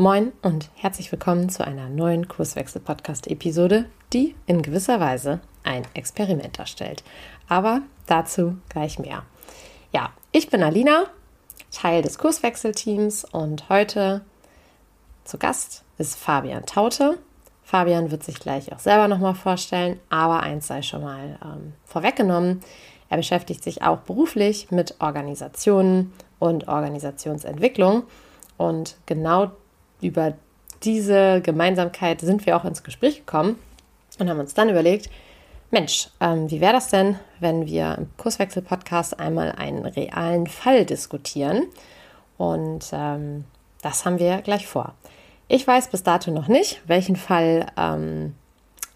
Moin und herzlich willkommen zu einer neuen Kurswechsel-Podcast-Episode, die in gewisser Weise ein Experiment darstellt. Aber dazu gleich mehr. Ja, ich bin Alina, Teil des Kurswechselteams und heute zu Gast ist Fabian Taute. Fabian wird sich gleich auch selber nochmal vorstellen, aber eins sei schon mal ähm, vorweggenommen. Er beschäftigt sich auch beruflich mit Organisationen und Organisationsentwicklung. Und genau über diese Gemeinsamkeit sind wir auch ins Gespräch gekommen und haben uns dann überlegt, Mensch, ähm, wie wäre das denn, wenn wir im Kurswechsel-Podcast einmal einen realen Fall diskutieren? Und ähm, das haben wir gleich vor. Ich weiß bis dato noch nicht, welchen Fall ähm,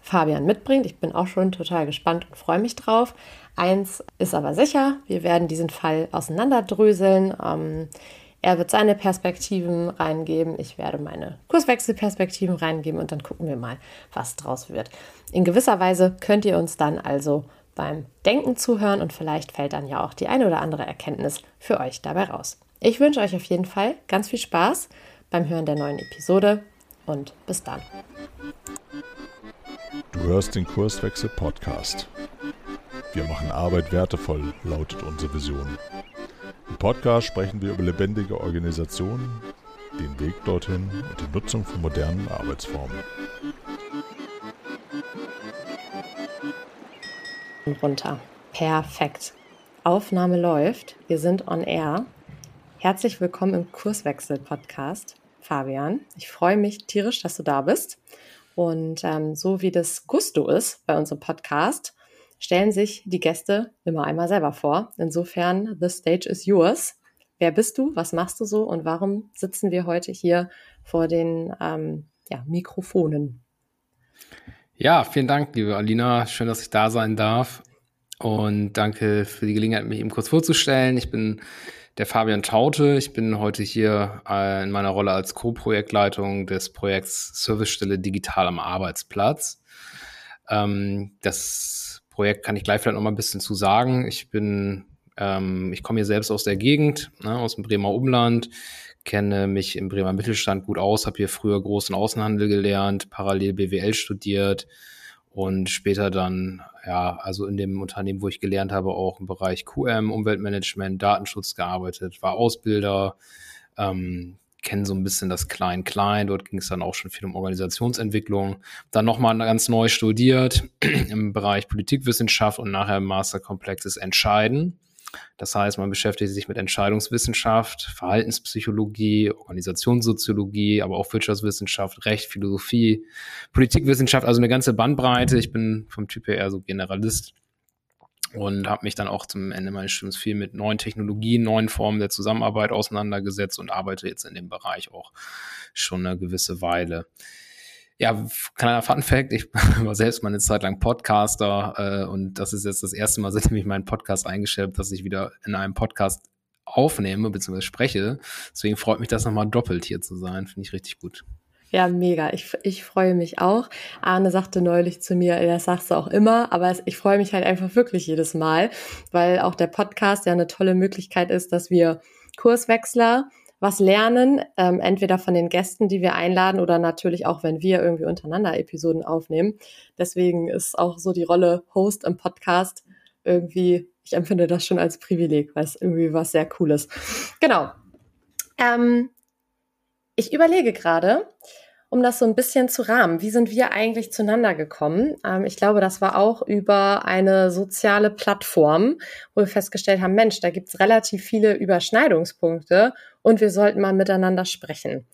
Fabian mitbringt. Ich bin auch schon total gespannt und freue mich drauf. Eins ist aber sicher, wir werden diesen Fall auseinanderdröseln. Er wird seine Perspektiven reingeben, ich werde meine Kurswechselperspektiven reingeben und dann gucken wir mal, was draus wird. In gewisser Weise könnt ihr uns dann also beim Denken zuhören und vielleicht fällt dann ja auch die eine oder andere Erkenntnis für euch dabei raus. Ich wünsche euch auf jeden Fall ganz viel Spaß beim Hören der neuen Episode und bis dann. Du hörst den Kurswechsel Podcast. Wir machen Arbeit wertevoll, lautet unsere Vision. Im Podcast sprechen wir über lebendige Organisationen, den Weg dorthin und die Nutzung von modernen Arbeitsformen. Runter. Perfekt. Aufnahme läuft. Wir sind on air. Herzlich willkommen im Kurswechsel-Podcast, Fabian. Ich freue mich tierisch, dass du da bist. Und ähm, so wie das Gusto ist bei unserem Podcast, stellen sich die Gäste immer einmal selber vor. Insofern, the stage is yours. Wer bist du? Was machst du so? Und warum sitzen wir heute hier vor den ähm, ja, Mikrofonen? Ja, vielen Dank, liebe Alina. Schön, dass ich da sein darf. Und danke für die Gelegenheit, mich eben kurz vorzustellen. Ich bin der Fabian Taute. Ich bin heute hier äh, in meiner Rolle als Co-Projektleitung des Projekts Servicestelle Digital am Arbeitsplatz. Ähm, das Projekt kann ich gleich vielleicht noch mal ein bisschen zu sagen. Ich bin, ähm, ich komme hier selbst aus der Gegend, ne, aus dem Bremer Umland, kenne mich im Bremer Mittelstand gut aus, habe hier früher großen Außenhandel gelernt, parallel BWL studiert und später dann, ja, also in dem Unternehmen, wo ich gelernt habe, auch im Bereich QM, Umweltmanagement, Datenschutz gearbeitet, war Ausbilder, ähm, kenne so ein bisschen das Klein-Klein. Dort ging es dann auch schon viel um Organisationsentwicklung. Dann nochmal ganz neu studiert im Bereich Politikwissenschaft und nachher im Masterkomplexes Entscheiden. Das heißt, man beschäftigt sich mit Entscheidungswissenschaft, Verhaltenspsychologie, Organisationssoziologie, aber auch Wirtschaftswissenschaft, Recht, Philosophie, Politikwissenschaft, also eine ganze Bandbreite. Ich bin vom Typ her eher so Generalist und habe mich dann auch zum Ende meines Studiums viel mit neuen Technologien, neuen Formen der Zusammenarbeit auseinandergesetzt und arbeite jetzt in dem Bereich auch schon eine gewisse Weile. Ja, kleiner Fun Fact, ich war selbst mal eine Zeit lang Podcaster äh, und das ist jetzt das erste Mal, seitdem ich meinen Podcast eingestellt habe, dass ich wieder in einem Podcast aufnehme bzw. spreche. Deswegen freut mich das nochmal doppelt hier zu sein. Finde ich richtig gut. Ja, mega. Ich, ich freue mich auch. Arne sagte neulich zu mir, das sagst du auch immer, aber ich freue mich halt einfach wirklich jedes Mal, weil auch der Podcast ja eine tolle Möglichkeit ist, dass wir Kurswechsler was lernen, ähm, entweder von den Gästen, die wir einladen oder natürlich auch, wenn wir irgendwie untereinander Episoden aufnehmen. Deswegen ist auch so die Rolle Host im Podcast irgendwie, ich empfinde das schon als Privileg, weil es irgendwie was sehr Cooles. Genau. Ähm, ich überlege gerade, um das so ein bisschen zu rahmen. Wie sind wir eigentlich zueinander gekommen? Ähm, ich glaube, das war auch über eine soziale Plattform, wo wir festgestellt haben, Mensch, da gibt's relativ viele Überschneidungspunkte und wir sollten mal miteinander sprechen.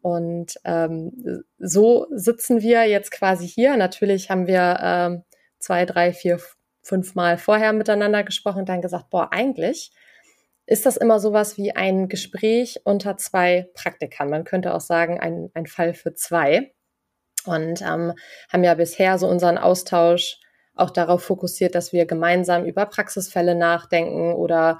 Und ähm, so sitzen wir jetzt quasi hier. Natürlich haben wir ähm, zwei, drei, vier, fünf Mal vorher miteinander gesprochen und dann gesagt, boah, eigentlich ist das immer sowas wie ein Gespräch unter zwei Praktikern. Man könnte auch sagen, ein, ein Fall für zwei. Und ähm, haben ja bisher so unseren Austausch auch darauf fokussiert, dass wir gemeinsam über Praxisfälle nachdenken oder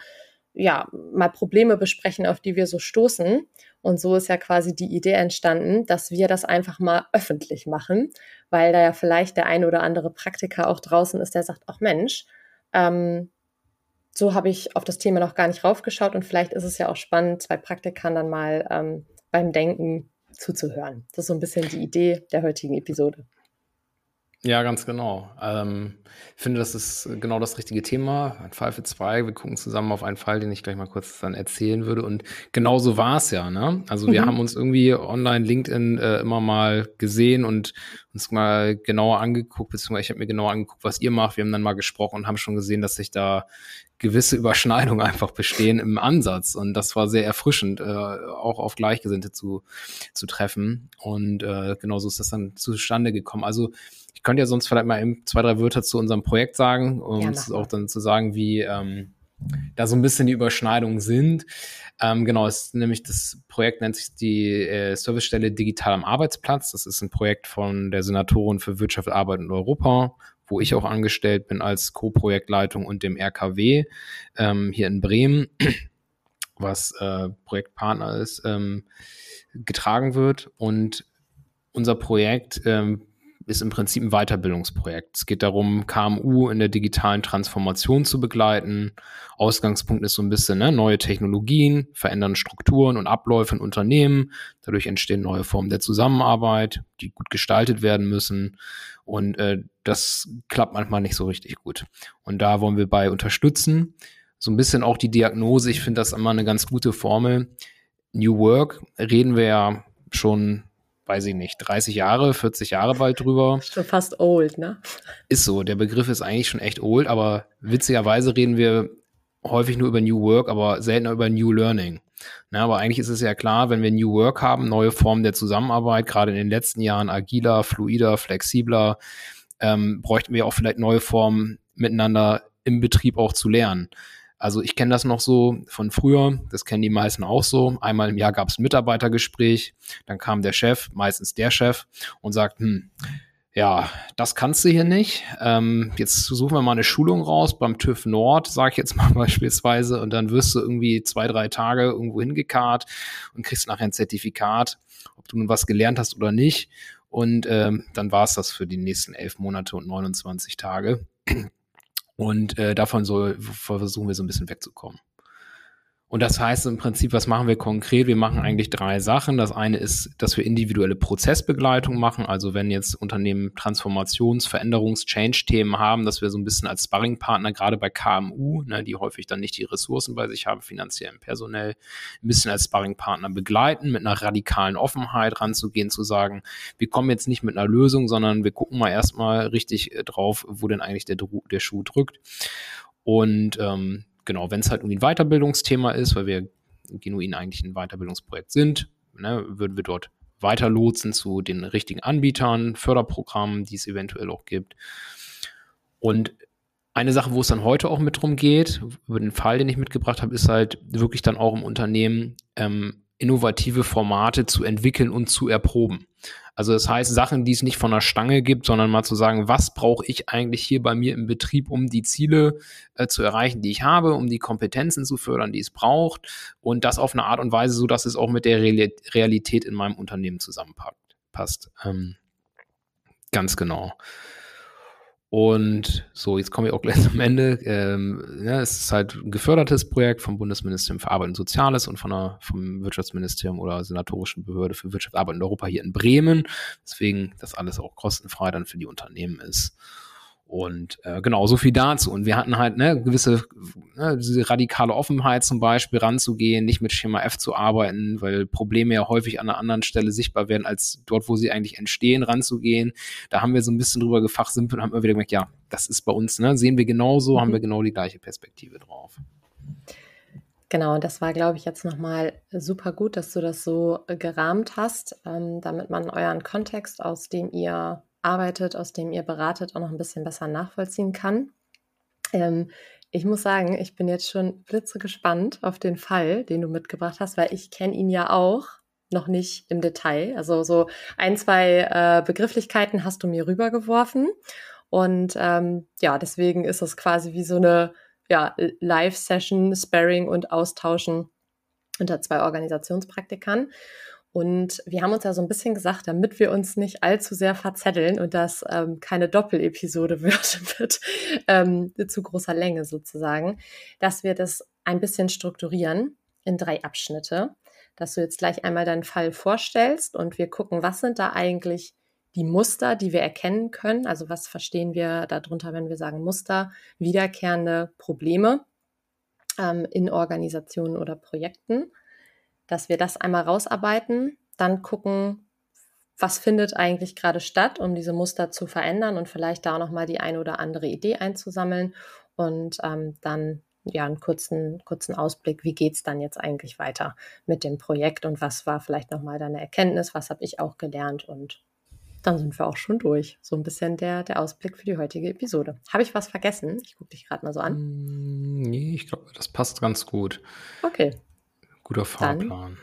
ja, mal Probleme besprechen, auf die wir so stoßen. Und so ist ja quasi die Idee entstanden, dass wir das einfach mal öffentlich machen, weil da ja vielleicht der ein oder andere Praktiker auch draußen ist, der sagt, ach Mensch, ähm, so habe ich auf das Thema noch gar nicht raufgeschaut und vielleicht ist es ja auch spannend, zwei Praktikern dann mal ähm, beim Denken zuzuhören. Das ist so ein bisschen die Idee der heutigen Episode. Ja, ganz genau. Ähm, ich finde, das ist genau das richtige Thema. Ein Fall für zwei. Wir gucken zusammen auf einen Fall, den ich gleich mal kurz dann erzählen würde. Und genau so war es ja. Ne? Also wir mhm. haben uns irgendwie online LinkedIn äh, immer mal gesehen und uns mal genauer angeguckt, beziehungsweise ich habe mir genauer angeguckt, was ihr macht. Wir haben dann mal gesprochen und haben schon gesehen, dass sich da gewisse Überschneidungen einfach bestehen im Ansatz. Und das war sehr erfrischend, äh, auch auf Gleichgesinnte zu, zu treffen. Und äh, genauso ist das dann zustande gekommen. Also ich könnte ja sonst vielleicht mal eben zwei, drei Wörter zu unserem Projekt sagen, um ja, auch dann zu sagen, wie ähm, da so ein bisschen die Überschneidungen sind. Ähm, genau, es ist nämlich das Projekt nennt sich die äh, Servicestelle Digital am Arbeitsplatz. Das ist ein Projekt von der Senatorin für Wirtschaft, Arbeit und Europa, wo ich auch angestellt bin als Co-Projektleitung und dem RKW ähm, hier in Bremen, was äh, Projektpartner ist, ähm, getragen wird. Und unser Projekt ähm, ist im Prinzip ein Weiterbildungsprojekt. Es geht darum, KMU in der digitalen Transformation zu begleiten. Ausgangspunkt ist so ein bisschen ne, neue Technologien, verändern Strukturen und Abläufe in Unternehmen. Dadurch entstehen neue Formen der Zusammenarbeit, die gut gestaltet werden müssen. Und äh, das klappt manchmal nicht so richtig gut. Und da wollen wir bei unterstützen. So ein bisschen auch die Diagnose. Ich finde das immer eine ganz gute Formel. New Work reden wir ja schon weiß ich nicht, 30 Jahre, 40 Jahre bald drüber. Schon fast old, ne? Ist so, der Begriff ist eigentlich schon echt old, aber witzigerweise reden wir häufig nur über New Work, aber seltener über New Learning. Na, aber eigentlich ist es ja klar, wenn wir New Work haben, neue Formen der Zusammenarbeit, gerade in den letzten Jahren agiler, fluider, flexibler, ähm, bräuchten wir auch vielleicht neue Formen miteinander im Betrieb auch zu lernen. Also ich kenne das noch so von früher, das kennen die meisten auch so. Einmal im Jahr gab es ein Mitarbeitergespräch, dann kam der Chef, meistens der Chef, und sagt, hm, ja, das kannst du hier nicht. Ähm, jetzt suchen wir mal eine Schulung raus beim TÜV Nord, sage ich jetzt mal beispielsweise, und dann wirst du irgendwie zwei, drei Tage irgendwo hingekarrt und kriegst nachher ein Zertifikat, ob du nun was gelernt hast oder nicht. Und ähm, dann war es das für die nächsten elf Monate und 29 Tage. Und äh, davon so versuchen wir so ein bisschen wegzukommen. Und das heißt im Prinzip, was machen wir konkret? Wir machen eigentlich drei Sachen. Das eine ist, dass wir individuelle Prozessbegleitung machen. Also wenn jetzt Unternehmen Transformations-, Veränderungs-, Change-Themen haben, dass wir so ein bisschen als Sparringpartner, gerade bei KMU, ne, die häufig dann nicht die Ressourcen bei sich haben, finanziell und personell, ein bisschen als Sparringpartner begleiten, mit einer radikalen Offenheit ranzugehen, zu sagen, wir kommen jetzt nicht mit einer Lösung, sondern wir gucken mal erstmal richtig äh, drauf, wo denn eigentlich der, der Schuh drückt. Und ähm, genau, wenn es halt irgendwie ein Weiterbildungsthema ist, weil wir genuin eigentlich ein Weiterbildungsprojekt sind, ne, würden wir dort weiterlotsen zu den richtigen Anbietern, Förderprogrammen, die es eventuell auch gibt. Und eine Sache, wo es dann heute auch mit drum geht, über den Fall, den ich mitgebracht habe, ist halt wirklich dann auch im Unternehmen ähm, innovative Formate zu entwickeln und zu erproben. Also das heißt, Sachen, die es nicht von der Stange gibt, sondern mal zu sagen, was brauche ich eigentlich hier bei mir im Betrieb, um die Ziele äh, zu erreichen, die ich habe, um die Kompetenzen zu fördern, die es braucht und das auf eine Art und Weise, so dass es auch mit der Realität in meinem Unternehmen zusammenpasst. Ähm, ganz genau. Und so, jetzt komme ich auch gleich zum Ende. Ähm, ja, es ist halt ein gefördertes Projekt vom Bundesministerium für Arbeit und Soziales und von der, vom Wirtschaftsministerium oder Senatorischen Behörde für Wirtschaft, Arbeit und Europa hier in Bremen. Deswegen das alles auch kostenfrei dann für die Unternehmen ist. Und äh, genau, so viel dazu. Und wir hatten halt ne, gewisse, ne, diese radikale Offenheit zum Beispiel ranzugehen, nicht mit Schema F zu arbeiten, weil Probleme ja häufig an einer anderen Stelle sichtbar werden, als dort, wo sie eigentlich entstehen, ranzugehen. Da haben wir so ein bisschen drüber gefachsimpelt und haben immer wieder gemerkt, ja, das ist bei uns, ne, sehen wir genauso, mhm. haben wir genau die gleiche Perspektive drauf. Genau, und das war, glaube ich, jetzt nochmal super gut, dass du das so gerahmt hast, ähm, damit man euren Kontext, aus dem ihr arbeitet, aus dem ihr beratet, auch noch ein bisschen besser nachvollziehen kann. Ähm, ich muss sagen, ich bin jetzt schon blitze gespannt auf den Fall, den du mitgebracht hast, weil ich kenne ihn ja auch noch nicht im Detail. Also so ein, zwei äh, Begrifflichkeiten hast du mir rübergeworfen. Und ähm, ja, deswegen ist es quasi wie so eine ja, Live-Session, Sparring und Austauschen unter zwei Organisationspraktikern. Und wir haben uns ja so ein bisschen gesagt, damit wir uns nicht allzu sehr verzetteln und das ähm, keine Doppelepisode wird mit ähm, zu großer Länge sozusagen, dass wir das ein bisschen strukturieren in drei Abschnitte. dass du jetzt gleich einmal deinen Fall vorstellst und wir gucken, was sind da eigentlich die Muster, die wir erkennen können. Also was verstehen wir darunter, wenn wir sagen Muster, wiederkehrende Probleme ähm, in Organisationen oder Projekten, dass wir das einmal rausarbeiten, dann gucken, was findet eigentlich gerade statt, um diese Muster zu verändern und vielleicht da noch mal die eine oder andere Idee einzusammeln und ähm, dann ja einen kurzen kurzen Ausblick, wie geht's dann jetzt eigentlich weiter mit dem Projekt und was war vielleicht noch mal deine Erkenntnis, was habe ich auch gelernt und dann sind wir auch schon durch. So ein bisschen der, der Ausblick für die heutige Episode. Habe ich was vergessen? Ich gucke dich gerade mal so an. Mm, nee, ich glaube, das passt ganz gut. Okay. Guter Fahrplan. Dann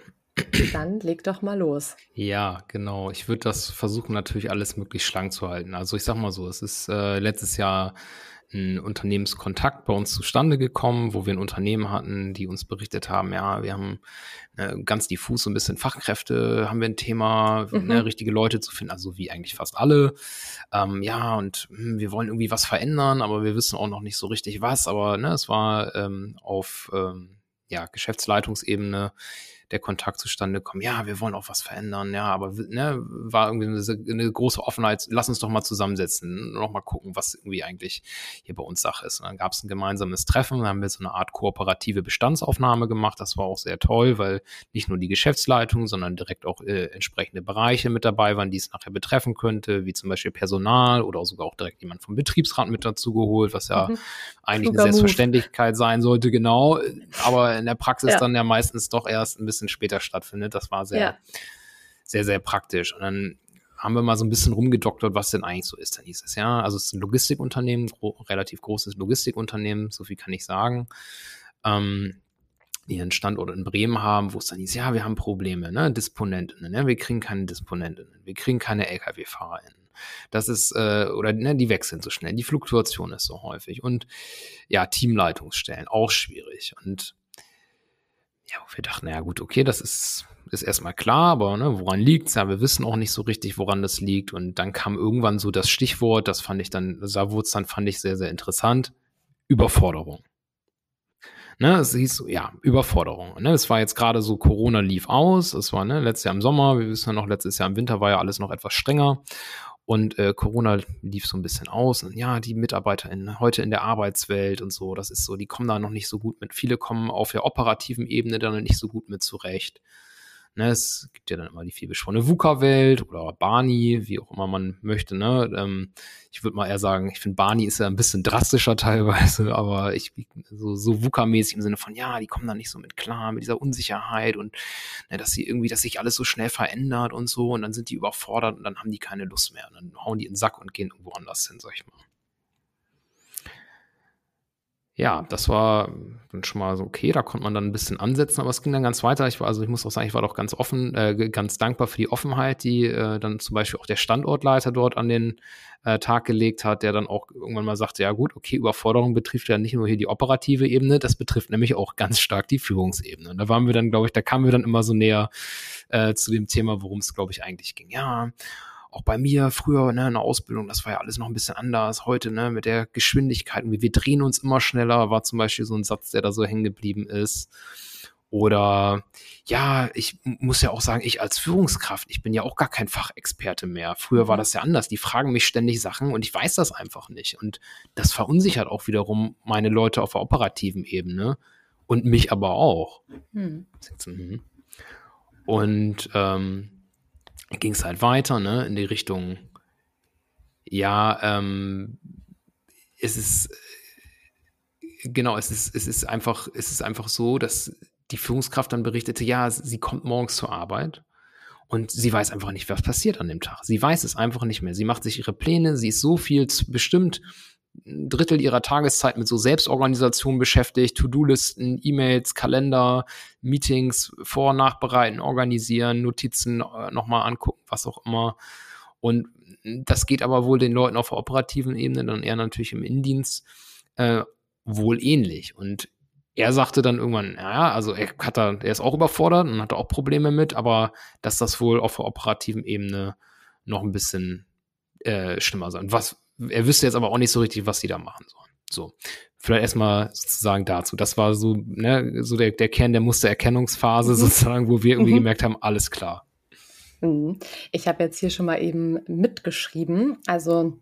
dann leg doch mal los. Ja, genau. Ich würde das versuchen, natürlich alles möglichst schlank zu halten. Also ich sag mal so, es ist äh, letztes Jahr ein Unternehmenskontakt bei uns zustande gekommen, wo wir ein Unternehmen hatten, die uns berichtet haben, ja, wir haben äh, ganz diffus so ein bisschen Fachkräfte, haben wir ein Thema, mhm. ne, richtige Leute zu finden, also wie eigentlich fast alle. Ähm, ja, und mh, hm, wir wollen irgendwie was verändern, aber wir wissen auch noch nicht so richtig was. Aber ne, es war ähm, auf ähm, ja, Geschäftsleitungsebene der Kontakt zustande kommen. Ja, wir wollen auch was verändern, ja, aber ne, war irgendwie eine, große Offenheit. Lass uns doch mal zusammensetzen, noch mal gucken, was irgendwie eigentlich hier bei uns Sache ist. Und dann gab es ein gemeinsames Treffen, dann haben wir so eine Art kooperative Bestandsaufnahme gemacht. Das war auch sehr toll, weil nicht nur die Geschäftsleitung, sondern direkt auch äh, entsprechende Bereiche mit dabei waren, die es nachher betreffen könnte, wie zum Beispiel Personal oder sogar auch direkt jemand vom Betriebsrat mit dazu geholt, was ja mhm. eigentlich Super eine Selbstverständlichkeit Move. sein sollte, genau. Aber in der Praxis ja. dann ja meistens doch erst ein bisschen bisschen später stattfindet. Das war sehr, ja. sehr, sehr praktisch. Und dann haben wir mal so ein bisschen rumgedoktert, was denn eigentlich so ist. Dann hieß es ja, also es ist ein Logistikunternehmen, gro relativ großes Logistikunternehmen, so viel kann ich sagen. Ähm, die einen Standort in Bremen haben, wo es dann hieß, ja, wir haben Probleme, ne, Disponentinnen, ne, wir kriegen keine Disponentinnen, wir kriegen keine LKW-FahrerInnen. Das ist, äh, oder ne, die wechseln so schnell, die Fluktuation ist so häufig und ja, Teamleitungsstellen auch schwierig und ja, wir dachten, ja gut, okay, das ist, ist erstmal klar, aber ne, woran liegt's? Ja, wir wissen auch nicht so richtig, woran das liegt. Und dann kam irgendwann so das Stichwort, das fand ich dann, da wurde es dann, fand ich sehr, sehr interessant. Überforderung. Ne, es hieß ja, Überforderung. Ne, es war jetzt gerade so, Corona lief aus, es war ne, letztes Jahr im Sommer, wir wissen ja noch, letztes Jahr im Winter war ja alles noch etwas strenger. Und äh, Corona lief so ein bisschen aus. Und ja, die Mitarbeiter in, heute in der Arbeitswelt und so, das ist so, die kommen da noch nicht so gut mit. Viele kommen auf der operativen Ebene dann nicht so gut mit zurecht. Ne, es gibt ja dann immer die vielbeschworene VUCA-Welt oder Barney, wie auch immer man möchte. Ne? Ähm, ich würde mal eher sagen, ich finde Barney ist ja ein bisschen drastischer teilweise, aber ich so, so VUCA-mäßig im Sinne von, ja, die kommen da nicht so mit klar, mit dieser Unsicherheit und ne, dass sie irgendwie, dass sich alles so schnell verändert und so und dann sind die überfordert und dann haben die keine Lust mehr und dann hauen die in den Sack und gehen irgendwo anders hin, sag ich mal ja, das war schon mal so okay, da konnte man dann ein bisschen ansetzen, aber es ging dann ganz weiter. Ich war, also ich muss auch sagen, ich war doch ganz offen, äh, ganz dankbar für die Offenheit, die äh, dann zum Beispiel auch der Standortleiter dort an den äh, Tag gelegt hat, der dann auch irgendwann mal sagte, ja gut, okay, Überforderung betrifft ja nicht nur hier die operative Ebene, das betrifft nämlich auch ganz stark die Führungsebene. Und da waren wir dann, glaube ich, da kamen wir dann immer so näher äh, zu dem Thema, worum es, glaube ich, eigentlich ging. Ja, auch bei mir früher ne, in der Ausbildung, das war ja alles noch ein bisschen anders. Heute ne, mit der Geschwindigkeit, wir, wir drehen uns immer schneller, war zum Beispiel so ein Satz, der da so hängen geblieben ist. Oder ja, ich muss ja auch sagen, ich als Führungskraft, ich bin ja auch gar kein Fachexperte mehr. Früher war mhm. das ja anders. Die fragen mich ständig Sachen und ich weiß das einfach nicht. Und das verunsichert auch wiederum meine Leute auf der operativen Ebene und mich aber auch. Hm. Mhm. Und ähm, ging es halt weiter, ne, in die Richtung, ja, ähm, es ist, genau, es ist, es ist einfach, es ist einfach so, dass die Führungskraft dann berichtete, ja, sie kommt morgens zur Arbeit und sie weiß einfach nicht, was passiert an dem Tag. Sie weiß es einfach nicht mehr. Sie macht sich ihre Pläne, sie ist so viel bestimmt ein Drittel ihrer Tageszeit mit so Selbstorganisation beschäftigt, To-Do-Listen, E-Mails, Kalender, Meetings vor- und nachbereiten, organisieren, Notizen äh, nochmal angucken, was auch immer. Und das geht aber wohl den Leuten auf der operativen Ebene, dann eher natürlich im Indienst, äh, wohl ähnlich. Und er sagte dann irgendwann, ja, also er hat da, er ist auch überfordert und hatte auch Probleme mit, aber dass das wohl auf der operativen Ebene noch ein bisschen äh, schlimmer sein. Was er wüsste jetzt aber auch nicht so richtig, was sie da machen sollen. So. vielleicht erstmal sozusagen dazu. Das war so, ne, so der, der Kern der Mustererkennungsphase mhm. sozusagen, wo wir irgendwie mhm. gemerkt haben, alles klar. Mhm. Ich habe jetzt hier schon mal eben mitgeschrieben. Also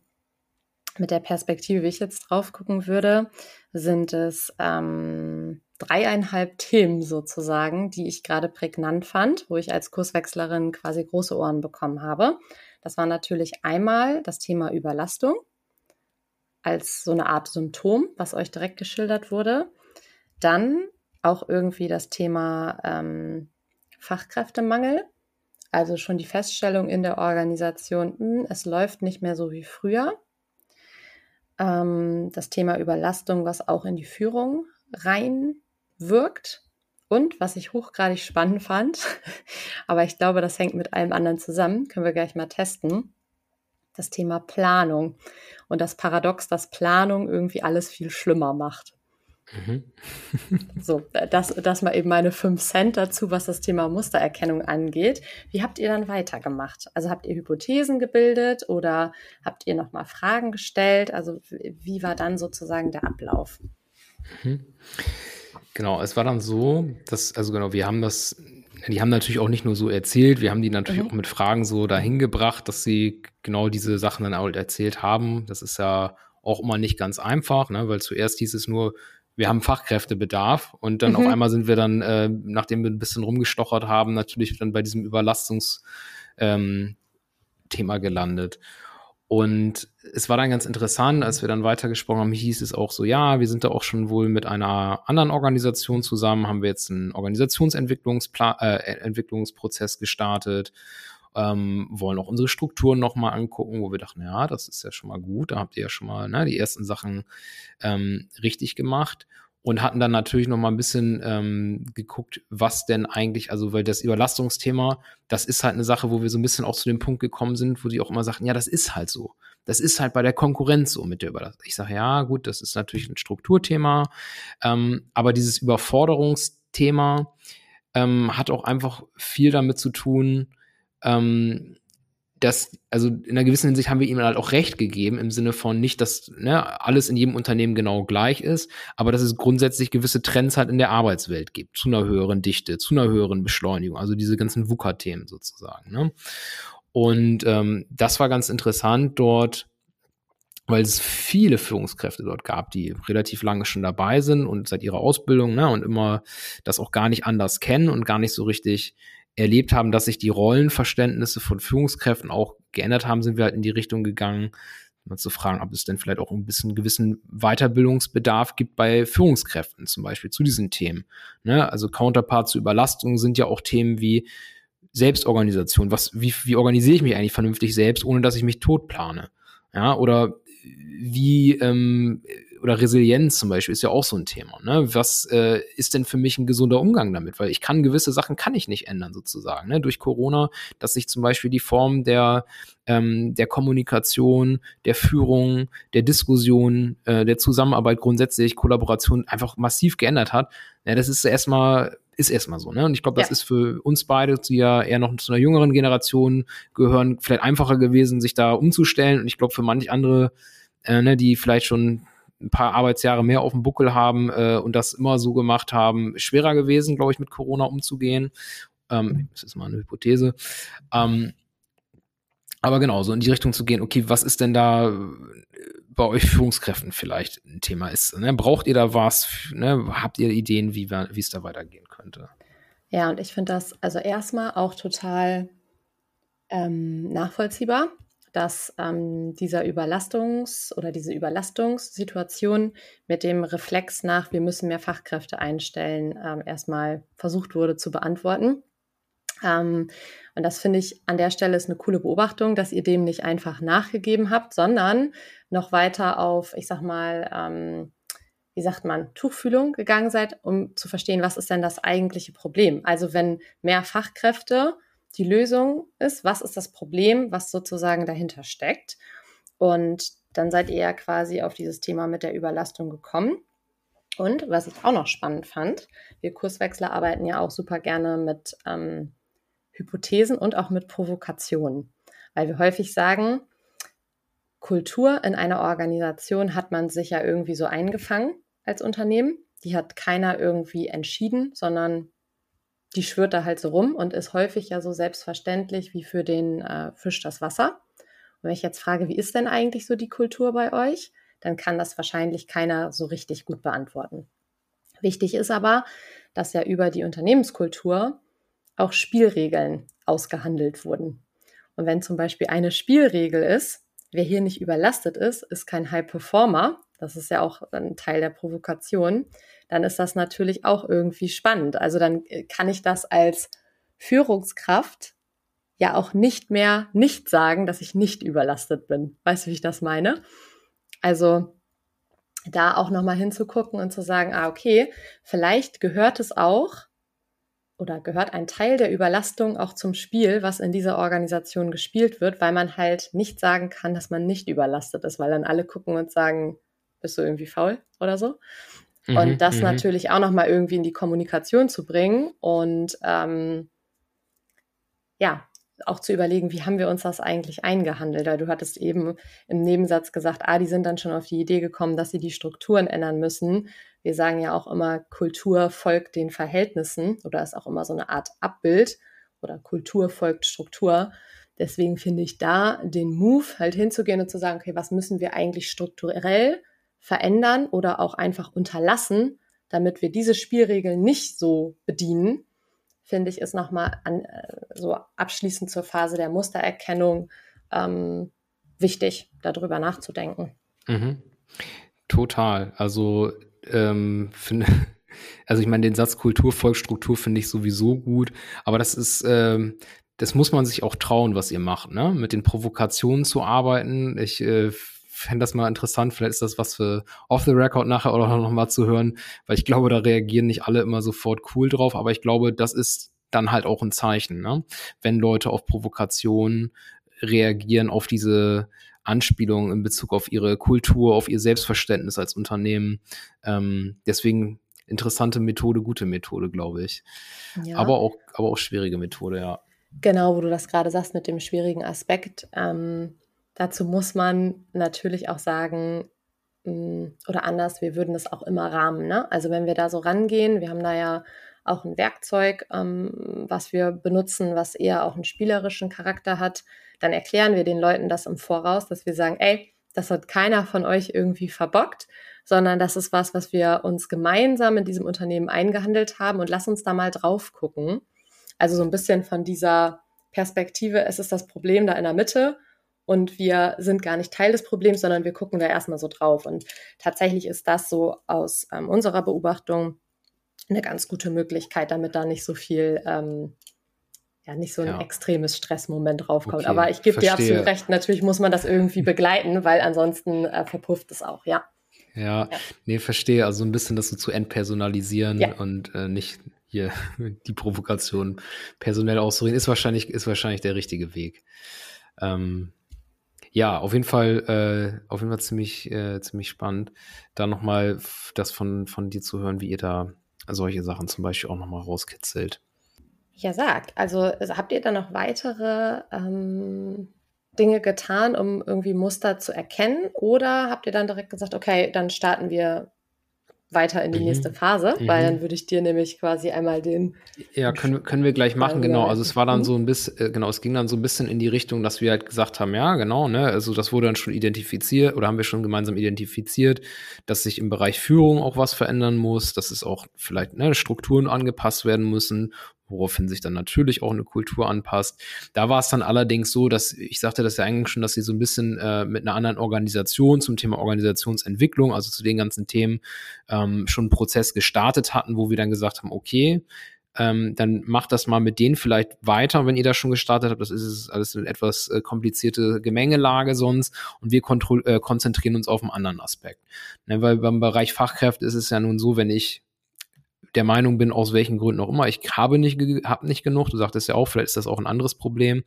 mit der Perspektive, wie ich jetzt drauf gucken würde, sind es ähm, dreieinhalb Themen sozusagen, die ich gerade prägnant fand, wo ich als Kurswechslerin quasi große Ohren bekommen habe. Das war natürlich einmal das Thema Überlastung als so eine Art Symptom, was euch direkt geschildert wurde. Dann auch irgendwie das Thema ähm, Fachkräftemangel, also schon die Feststellung in der Organisation, mh, hm, es läuft nicht mehr so wie früher. Ähm, das Thema Überlastung, was auch in die Führung reinwirkt. Und was ich hochgradig spannend fand, aber ich glaube, das hängt mit allem anderen zusammen, können wir gleich mal testen, das Thema Planung und das Paradox, dass Planung irgendwie alles viel schlimmer macht. Mhm. so, das, das mal eben meine fünf Cent dazu, was das Thema Mustererkennung angeht. Wie habt ihr dann weitergemacht? Also habt ihr Hypothesen gebildet oder habt ihr nochmal Fragen gestellt? Also wie war dann sozusagen der Ablauf? Mhm. Genau, es war dann so, dass, also genau, wir haben das, die haben natürlich auch nicht nur so erzählt, wir haben die natürlich mhm. auch mit Fragen so dahin gebracht, dass sie genau diese Sachen dann auch erzählt haben. Das ist ja auch immer nicht ganz einfach, ne? weil zuerst hieß es nur, wir haben Fachkräftebedarf und dann mhm. auf einmal sind wir dann, äh, nachdem wir ein bisschen rumgestochert haben, natürlich dann bei diesem Überlastungsthema ähm, gelandet. Und es war dann ganz interessant, als wir dann weitergesprochen haben, hieß es auch so, ja, wir sind da auch schon wohl mit einer anderen Organisation zusammen, haben wir jetzt einen Organisationsentwicklungsprozess äh, gestartet ähm, wollen auch unsere Strukturen nochmal angucken, wo wir dachten, ja, das ist ja schon mal gut, da habt ihr ja schon mal ne, die ersten Sachen ähm, richtig gemacht und hatten dann natürlich noch mal ein bisschen ähm, geguckt, was denn eigentlich, also weil das Überlastungsthema, das ist halt eine Sache, wo wir so ein bisschen auch zu dem Punkt gekommen sind, wo die auch immer sagten, ja, das ist halt so. Das ist halt bei der Konkurrenz so mit der Überlastung. Ich sage, ja, gut, das ist natürlich ein Strukturthema, ähm, aber dieses Überforderungsthema ähm, hat auch einfach viel damit zu tun, ähm, das, also in einer gewissen Hinsicht haben wir ihm halt auch recht gegeben, im Sinne von nicht, dass ne, alles in jedem Unternehmen genau gleich ist, aber dass es grundsätzlich gewisse Trends halt in der Arbeitswelt gibt, zu einer höheren Dichte, zu einer höheren Beschleunigung, also diese ganzen VUCA-Themen sozusagen. Ne? Und ähm, das war ganz interessant dort, weil es viele Führungskräfte dort gab, die relativ lange schon dabei sind und seit ihrer Ausbildung ne, und immer das auch gar nicht anders kennen und gar nicht so richtig erlebt haben, dass sich die Rollenverständnisse von Führungskräften auch geändert haben, sind wir halt in die Richtung gegangen, mal zu fragen, ob es denn vielleicht auch ein bisschen gewissen Weiterbildungsbedarf gibt bei Führungskräften, zum Beispiel zu diesen Themen. Ne? Also Counterpart zu Überlastung sind ja auch Themen wie Selbstorganisation. Was, wie, wie organisiere ich mich eigentlich vernünftig selbst, ohne dass ich mich tot plane? Ja, oder wie ähm, oder Resilienz zum Beispiel ist ja auch so ein Thema. Ne? Was äh, ist denn für mich ein gesunder Umgang damit? Weil ich kann gewisse Sachen kann ich nicht ändern sozusagen. Ne? Durch Corona, dass sich zum Beispiel die Form der ähm, der Kommunikation, der Führung, der Diskussion, äh, der Zusammenarbeit grundsätzlich, Kollaboration einfach massiv geändert hat. Ja, das ist erstmal ist erstmal so, ne? Und ich glaube, das ja. ist für uns beide, die ja eher noch zu einer jüngeren Generation gehören, vielleicht einfacher gewesen, sich da umzustellen. Und ich glaube, für manch andere, äh, ne, die vielleicht schon ein paar Arbeitsjahre mehr auf dem Buckel haben äh, und das immer so gemacht haben, schwerer gewesen, glaube ich, mit Corona umzugehen. Ähm, das ist mal eine Hypothese. Ähm, aber genau, so in die Richtung zu gehen, okay, was ist denn da äh, bei euch Führungskräften vielleicht ein Thema ist? Ne? Braucht ihr da was? Ne? Habt ihr Ideen, wie es da weitergehen könnte? Ja, und ich finde das also erstmal auch total ähm, nachvollziehbar dass ähm, dieser Überlastungs- oder diese Überlastungssituation mit dem Reflex nach, wir müssen mehr Fachkräfte einstellen, ähm, erstmal versucht wurde zu beantworten. Ähm, und das finde ich an der Stelle ist eine coole Beobachtung, dass ihr dem nicht einfach nachgegeben habt, sondern noch weiter auf, ich sag mal, ähm, wie sagt man, Tuchfühlung gegangen seid, um zu verstehen, was ist denn das eigentliche Problem. Also wenn mehr Fachkräfte die Lösung ist, was ist das Problem, was sozusagen dahinter steckt. Und dann seid ihr ja quasi auf dieses Thema mit der Überlastung gekommen. Und was ich auch noch spannend fand, wir Kurswechsler arbeiten ja auch super gerne mit ähm, Hypothesen und auch mit Provokationen, weil wir häufig sagen, Kultur in einer Organisation hat man sich ja irgendwie so eingefangen als Unternehmen. Die hat keiner irgendwie entschieden, sondern die schwört da halt so rum und ist häufig ja so selbstverständlich wie für den äh, Fisch das Wasser. Und wenn ich jetzt frage, wie ist denn eigentlich so die Kultur bei euch, dann kann das wahrscheinlich keiner so richtig gut beantworten. Wichtig ist aber, dass ja über die Unternehmenskultur auch Spielregeln ausgehandelt wurden. Und wenn zum Beispiel eine Spielregel ist, wer hier nicht überlastet ist, ist kein High Performer, das ist ja auch ein Teil der Provokation, dann ist das natürlich auch irgendwie spannend. Also dann äh, kann ich das als Führungskraft ja auch nicht mehr nicht sagen, dass ich nicht überlastet bin. Weißt du, wie ich das meine? Also da auch nochmal hinzugucken und zu sagen, ah, okay, vielleicht gehört es auch oder gehört ein Teil der Überlastung auch zum Spiel, was in dieser Organisation gespielt wird, weil man halt nicht sagen kann, dass man nicht überlastet ist, weil dann alle gucken und sagen, bist du irgendwie faul oder so. Mhm, und das mhm. natürlich auch nochmal irgendwie in die Kommunikation zu bringen und ähm, ja, auch zu überlegen, wie haben wir uns das eigentlich eingehandelt? Weil du hattest eben im Nebensatz gesagt, ah, die sind dann schon auf die Idee gekommen, dass sie die Strukturen ändern müssen. Wir sagen ja auch immer, Kultur folgt den Verhältnissen oder ist auch immer so eine Art Abbild oder Kultur folgt Struktur. Deswegen finde ich da den Move halt hinzugehen und zu sagen, okay, was müssen wir eigentlich strukturell verändern oder auch einfach unterlassen, damit wir diese Spielregeln nicht so bedienen, finde ich, ist nochmal an, äh, so abschließend zur Phase der Mustererkennung ähm, wichtig, darüber nachzudenken. Mhm. Total. Also, ähm, finde, also ich meine, den Satz Kultur folgt Struktur finde ich sowieso gut, aber das ist, ähm, das muss man sich auch trauen, was ihr macht, ne? Mit den Provokationen zu arbeiten. Ich äh, fände das mal interessant. Vielleicht ist das was für off the record nachher oder noch mal zu hören, weil ich glaube, da reagieren nicht alle immer sofort cool drauf. Aber ich glaube, das ist dann halt auch ein Zeichen, ne? wenn Leute auf Provokationen reagieren, auf diese Anspielungen in Bezug auf ihre Kultur, auf ihr Selbstverständnis als Unternehmen. Ähm, deswegen interessante Methode, gute Methode, glaube ich. Ja. Aber auch, aber auch schwierige Methode, ja. Genau, wo du das gerade sagst mit dem schwierigen Aspekt. Ähm, Dazu muss man natürlich auch sagen, hm, oder anders, wir würden das auch immer rahmen. Ne? Also wenn wir da so rangehen, wir haben da ja auch ein Werkzeug, ähm, was wir benutzen, was eher auch einen spielerischen Charakter hat, dann erklären wir den Leuten das im Voraus, dass wir sagen, ey, das hat keiner von euch irgendwie verbockt, sondern das ist was, was wir uns gemeinsam in diesem Unternehmen eingehandelt haben und lass uns da mal drauf gucken. Also so ein bisschen von dieser Perspektive, es ist das Problem da in der Mitte und wir sind gar nicht Teil des Problems, sondern wir gucken da erstmal so drauf. Und tatsächlich ist das so aus ähm, unserer Beobachtung eine ganz gute Möglichkeit, damit da nicht so viel, ähm, ja, nicht so ein ja. extremes Stressmoment draufkommt. Okay, Aber ich gebe dir absolut recht, natürlich muss man das irgendwie begleiten, weil ansonsten äh, verpufft es auch, ja. Ja, ja, nee, verstehe. Also ein bisschen das so zu entpersonalisieren ja. und äh, nicht hier die Provokation personell auszureden, ist wahrscheinlich, ist wahrscheinlich der richtige Weg. Ähm, ja, auf jeden Fall, äh, auf jeden Fall ziemlich, äh, ziemlich spannend, da nochmal das von, von dir zu hören, wie ihr da solche Sachen zum Beispiel auch nochmal rauskitzelt. Ja, sag. Also, also habt ihr da noch weitere ähm, Dinge getan, um irgendwie Muster zu erkennen? Oder habt ihr dann direkt gesagt, okay, dann starten wir weiter in die mhm. nächste Phase, mhm. weil dann würde ich dir nämlich quasi einmal den. Ja, können, können wir gleich machen, genau. Also es war dann so ein bisschen, äh, genau, es ging dann so ein bisschen in die Richtung, dass wir halt gesagt haben, ja, genau, ne, also das wurde dann schon identifiziert oder haben wir schon gemeinsam identifiziert, dass sich im Bereich Führung auch was verändern muss, dass es auch vielleicht ne, Strukturen angepasst werden müssen woraufhin sich dann natürlich auch eine Kultur anpasst. Da war es dann allerdings so, dass ich sagte das ja eigentlich schon, dass sie so ein bisschen äh, mit einer anderen Organisation zum Thema Organisationsentwicklung, also zu den ganzen Themen, ähm, schon einen Prozess gestartet hatten, wo wir dann gesagt haben, okay, ähm, dann macht das mal mit denen vielleicht weiter, wenn ihr das schon gestartet habt. Das ist alles eine etwas äh, komplizierte Gemengelage sonst und wir äh, konzentrieren uns auf einen anderen Aspekt. Ne, weil beim Bereich Fachkräfte ist es ja nun so, wenn ich der Meinung bin, aus welchen Gründen auch immer, ich habe nicht, hab nicht genug, du sagtest ja auch, vielleicht ist das auch ein anderes Problem,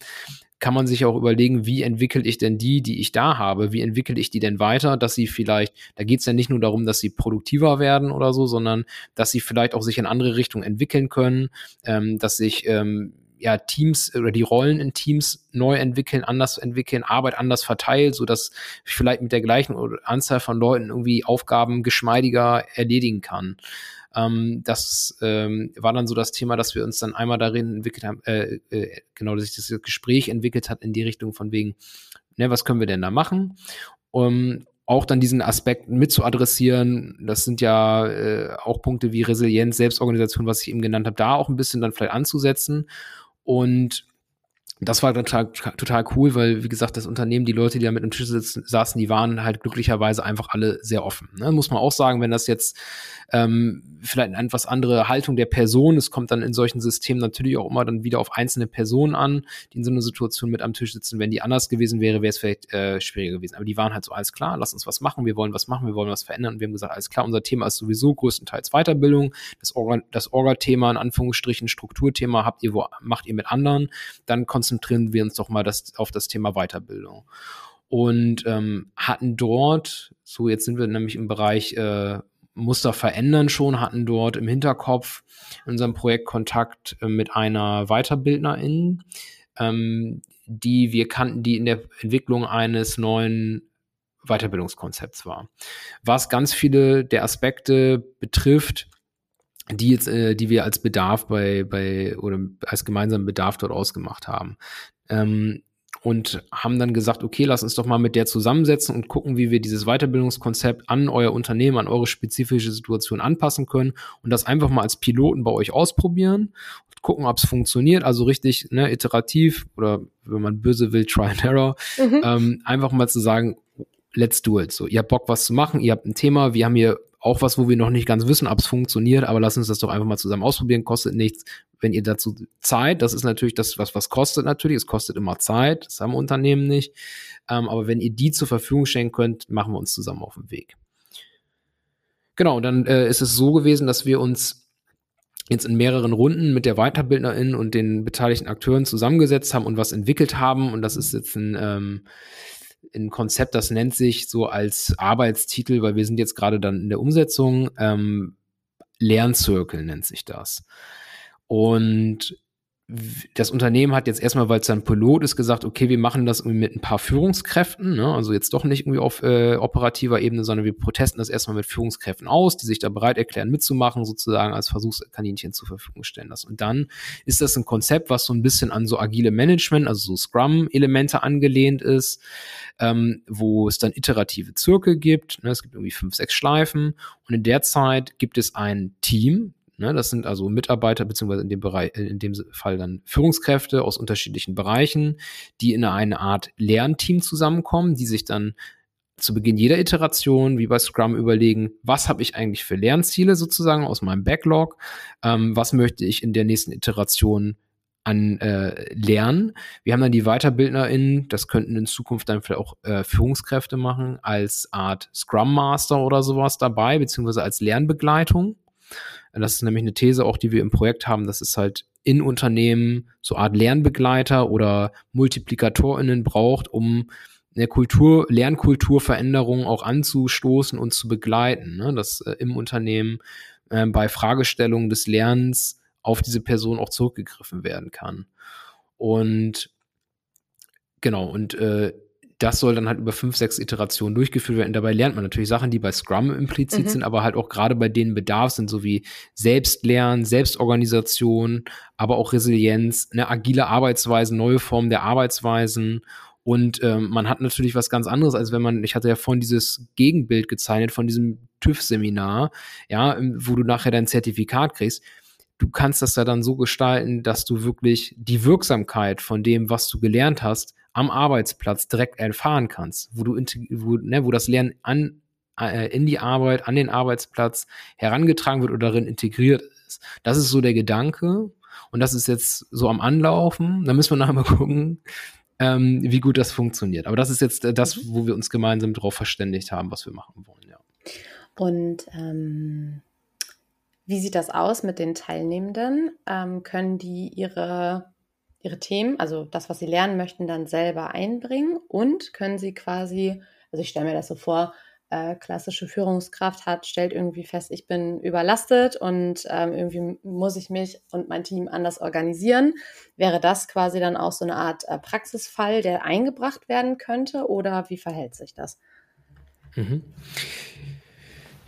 kann man sich auch überlegen, wie entwickle ich denn die, die ich da habe, wie entwickle ich die denn weiter, dass sie vielleicht, da geht es ja nicht nur darum, dass sie produktiver werden oder so, sondern dass sie vielleicht auch sich in andere Richtungen entwickeln können, ähm, dass sich ähm, ja, Teams oder die Rollen in Teams neu entwickeln, anders entwickeln, Arbeit anders verteilt, so dass ich vielleicht mit der gleichen Anzahl von Leuten irgendwie Aufgaben geschmeidiger erledigen kann. Ähm, das ähm, war dann so das Thema, dass wir uns dann einmal darin entwickelt haben, äh, äh, genau, dass sich das Gespräch entwickelt hat in die Richtung von wegen, ne, was können wir denn da machen? Um, auch dann diesen Aspekt mit zu adressieren. Das sind ja äh, auch Punkte wie Resilienz, Selbstorganisation, was ich eben genannt habe, da auch ein bisschen dann vielleicht anzusetzen. Und das war total, total cool, weil, wie gesagt, das Unternehmen, die Leute, die da mit dem Tisch sitzen, saßen, die waren halt glücklicherweise einfach alle sehr offen. Ne? Muss man auch sagen, wenn das jetzt ähm, vielleicht eine etwas andere Haltung der Person, es kommt dann in solchen Systemen natürlich auch immer dann wieder auf einzelne Personen an, die in so einer Situation mit am Tisch sitzen. Wenn die anders gewesen wäre, wäre es vielleicht äh, schwieriger gewesen. Aber die waren halt so, alles klar, lass uns was machen, wir wollen was machen, wir wollen was verändern. Und wir haben gesagt, alles klar, unser Thema ist sowieso größtenteils Weiterbildung. Das Orga, Orga-Thema, in Anführungsstrichen, Strukturthema habt ihr, wo macht ihr mit anderen. Dann konzentrieren wir uns doch mal das, auf das Thema Weiterbildung. Und ähm, hatten dort, so jetzt sind wir nämlich im Bereich äh, Muster verändern schon, hatten dort im Hinterkopf in unserem Projekt Kontakt äh, mit einer Weiterbildnerin, ähm, die wir kannten, die in der Entwicklung eines neuen Weiterbildungskonzepts war. Was ganz viele der Aspekte betrifft, die jetzt, äh, die wir als Bedarf bei, bei oder als gemeinsamen Bedarf dort ausgemacht haben. Ähm, und haben dann gesagt, okay, lass uns doch mal mit der zusammensetzen und gucken, wie wir dieses Weiterbildungskonzept an euer Unternehmen, an eure spezifische Situation anpassen können und das einfach mal als Piloten bei euch ausprobieren und gucken, ob es funktioniert. Also richtig ne, iterativ oder wenn man böse will, try and error. Mhm. Ähm, einfach mal zu sagen, let's do it. So, ihr habt Bock, was zu machen, ihr habt ein Thema, wir haben hier auch was, wo wir noch nicht ganz wissen, ob es funktioniert, aber lass uns das doch einfach mal zusammen ausprobieren, kostet nichts. Wenn ihr dazu Zeit, das ist natürlich das, was, was kostet natürlich, es kostet immer Zeit, das haben Unternehmen nicht. Ähm, aber wenn ihr die zur Verfügung stellen könnt, machen wir uns zusammen auf den Weg. Genau, dann äh, ist es so gewesen, dass wir uns jetzt in mehreren Runden mit der Weiterbildnerin und den beteiligten Akteuren zusammengesetzt haben und was entwickelt haben. Und das ist jetzt ein ähm, ein Konzept, das nennt sich so als Arbeitstitel, weil wir sind jetzt gerade dann in der Umsetzung, ähm, Lernzirkel nennt sich das. Und das Unternehmen hat jetzt erstmal, weil es ein Pilot ist, gesagt, okay, wir machen das mit ein paar Führungskräften, ne? also jetzt doch nicht irgendwie auf äh, operativer Ebene, sondern wir protesten das erstmal mit Führungskräften aus, die sich da bereit erklären mitzumachen, sozusagen als Versuchskaninchen zur Verfügung stellen lassen. Und dann ist das ein Konzept, was so ein bisschen an so agile Management, also so Scrum-Elemente angelehnt ist, ähm, wo es dann iterative Zirkel gibt. Ne? Es gibt irgendwie fünf, sechs Schleifen und in der Zeit gibt es ein Team, Ne, das sind also Mitarbeiter, beziehungsweise in dem Bereich, äh, in dem Fall dann Führungskräfte aus unterschiedlichen Bereichen, die in eine Art Lernteam zusammenkommen, die sich dann zu Beginn jeder Iteration, wie bei Scrum, überlegen, was habe ich eigentlich für Lernziele sozusagen aus meinem Backlog, ähm, was möchte ich in der nächsten Iteration an äh, Lernen. Wir haben dann die WeiterbildnerInnen, das könnten in Zukunft dann vielleicht auch äh, Führungskräfte machen, als Art Scrum Master oder sowas dabei, beziehungsweise als Lernbegleitung. Das ist nämlich eine These auch, die wir im Projekt haben, dass es halt in Unternehmen so Art Lernbegleiter oder MultiplikatorInnen braucht, um eine Kultur, Lernkulturveränderung auch anzustoßen und zu begleiten, ne? dass äh, im Unternehmen äh, bei Fragestellungen des Lernens auf diese Person auch zurückgegriffen werden kann. Und genau, und äh, das soll dann halt über fünf, sechs Iterationen durchgeführt werden. Dabei lernt man natürlich Sachen, die bei Scrum implizit mhm. sind, aber halt auch gerade bei denen Bedarf sind, so wie Selbstlernen, Selbstorganisation, aber auch Resilienz, eine agile Arbeitsweise, neue Formen der Arbeitsweisen. Und ähm, man hat natürlich was ganz anderes, als wenn man, ich hatte ja vorhin dieses Gegenbild gezeichnet von diesem TÜV-Seminar, ja, wo du nachher dein Zertifikat kriegst du kannst das ja dann so gestalten, dass du wirklich die Wirksamkeit von dem, was du gelernt hast, am Arbeitsplatz direkt erfahren kannst, wo du wo, ne, wo das Lernen an, äh, in die Arbeit, an den Arbeitsplatz herangetragen wird oder darin integriert ist. Das ist so der Gedanke. Und das ist jetzt so am Anlaufen. Da müssen wir nachher mal gucken, ähm, wie gut das funktioniert. Aber das ist jetzt äh, das, wo wir uns gemeinsam darauf verständigt haben, was wir machen wollen, ja. Und ähm, wie sieht das aus mit den Teilnehmenden? Ähm, können die ihre ihre Themen, also das, was sie lernen möchten, dann selber einbringen und können sie quasi, also ich stelle mir das so vor, äh, klassische Führungskraft hat, stellt irgendwie fest, ich bin überlastet und ähm, irgendwie muss ich mich und mein Team anders organisieren. Wäre das quasi dann auch so eine Art äh, Praxisfall, der eingebracht werden könnte oder wie verhält sich das? Mhm.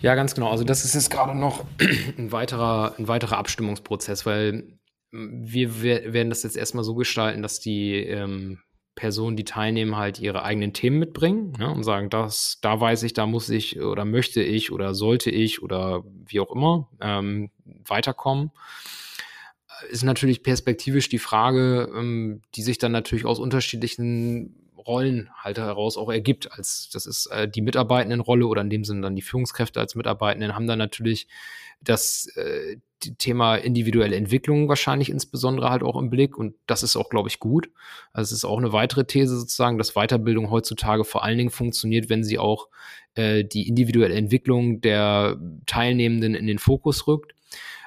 Ja, ganz genau. Also das ist jetzt gerade noch ein weiterer, ein weiterer Abstimmungsprozess, weil wir werden das jetzt erstmal so gestalten, dass die ähm, Personen, die teilnehmen, halt ihre eigenen Themen mitbringen ne, und sagen, das, da weiß ich, da muss ich oder möchte ich oder sollte ich oder wie auch immer ähm, weiterkommen. Ist natürlich perspektivisch die Frage, ähm, die sich dann natürlich aus unterschiedlichen Rollen halt heraus auch ergibt. Als das ist äh, die Mitarbeitendenrolle oder in dem Sinne dann die Führungskräfte als Mitarbeitenden haben dann natürlich das äh, Thema individuelle Entwicklung wahrscheinlich insbesondere halt auch im Blick und das ist auch, glaube ich, gut. Also es ist auch eine weitere These sozusagen, dass Weiterbildung heutzutage vor allen Dingen funktioniert, wenn sie auch äh, die individuelle Entwicklung der Teilnehmenden in den Fokus rückt.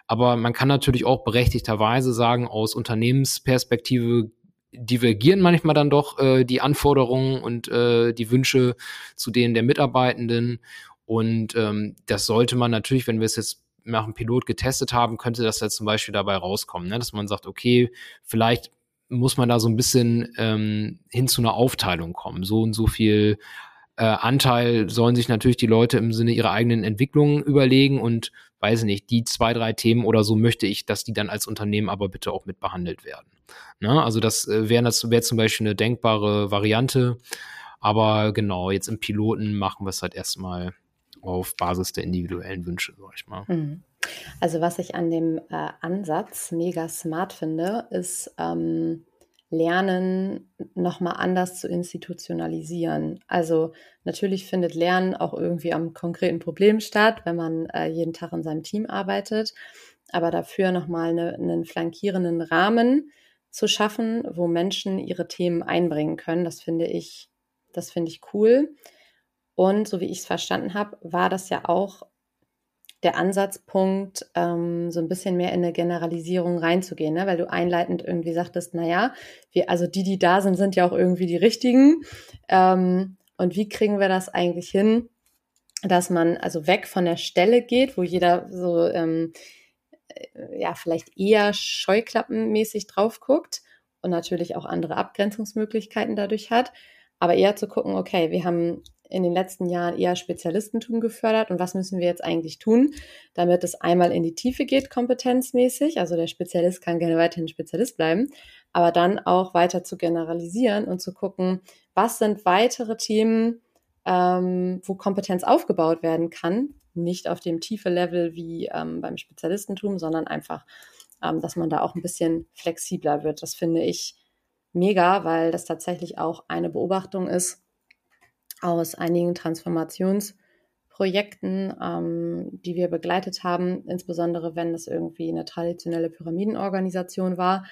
Aber man kann natürlich auch berechtigterweise sagen, aus Unternehmensperspektive divergieren manchmal dann doch äh, die Anforderungen und äh, die Wünsche zu denen der Mitarbeitenden. Und ähm, das sollte man natürlich, wenn wir es jetzt nach dem Pilot getestet haben, könnte das jetzt zum Beispiel dabei rauskommen, ne? dass man sagt, okay, vielleicht muss man da so ein bisschen ähm, hin zu einer Aufteilung kommen. So und so viel äh, Anteil sollen sich natürlich die Leute im Sinne ihrer eigenen Entwicklung überlegen und weiß nicht, die zwei, drei Themen oder so möchte ich, dass die dann als Unternehmen aber bitte auch mit behandelt werden. Ne? Also das äh, wäre wär zum Beispiel eine denkbare Variante. Aber genau, jetzt im Piloten machen wir es halt erstmal auf Basis der individuellen Wünsche, sag ich mal. Mhm. Also was ich an dem äh, Ansatz mega smart finde, ist ähm, Lernen nochmal anders zu institutionalisieren. Also natürlich findet Lernen auch irgendwie am konkreten Problem statt, wenn man äh, jeden Tag in seinem Team arbeitet, aber dafür nochmal eine, einen flankierenden Rahmen zu schaffen, wo Menschen ihre Themen einbringen können. Das finde ich, das finde ich cool. Und so wie ich es verstanden habe, war das ja auch der Ansatzpunkt, ähm, so ein bisschen mehr in eine Generalisierung reinzugehen, ne? weil du einleitend irgendwie sagtest, naja, wir, also die, die da sind, sind ja auch irgendwie die richtigen. Ähm, und wie kriegen wir das eigentlich hin, dass man also weg von der Stelle geht, wo jeder so ähm, äh, ja vielleicht eher scheuklappenmäßig drauf guckt und natürlich auch andere Abgrenzungsmöglichkeiten dadurch hat, aber eher zu gucken, okay, wir haben in den letzten Jahren eher Spezialistentum gefördert und was müssen wir jetzt eigentlich tun, damit es einmal in die Tiefe geht, kompetenzmäßig. Also der Spezialist kann gerne weiterhin Spezialist bleiben, aber dann auch weiter zu generalisieren und zu gucken, was sind weitere Themen, ähm, wo Kompetenz aufgebaut werden kann, nicht auf dem tiefe Level wie ähm, beim Spezialistentum, sondern einfach, ähm, dass man da auch ein bisschen flexibler wird. Das finde ich mega, weil das tatsächlich auch eine Beobachtung ist, aus einigen Transformationsprojekten, ähm, die wir begleitet haben, insbesondere wenn es irgendwie eine traditionelle Pyramidenorganisation war,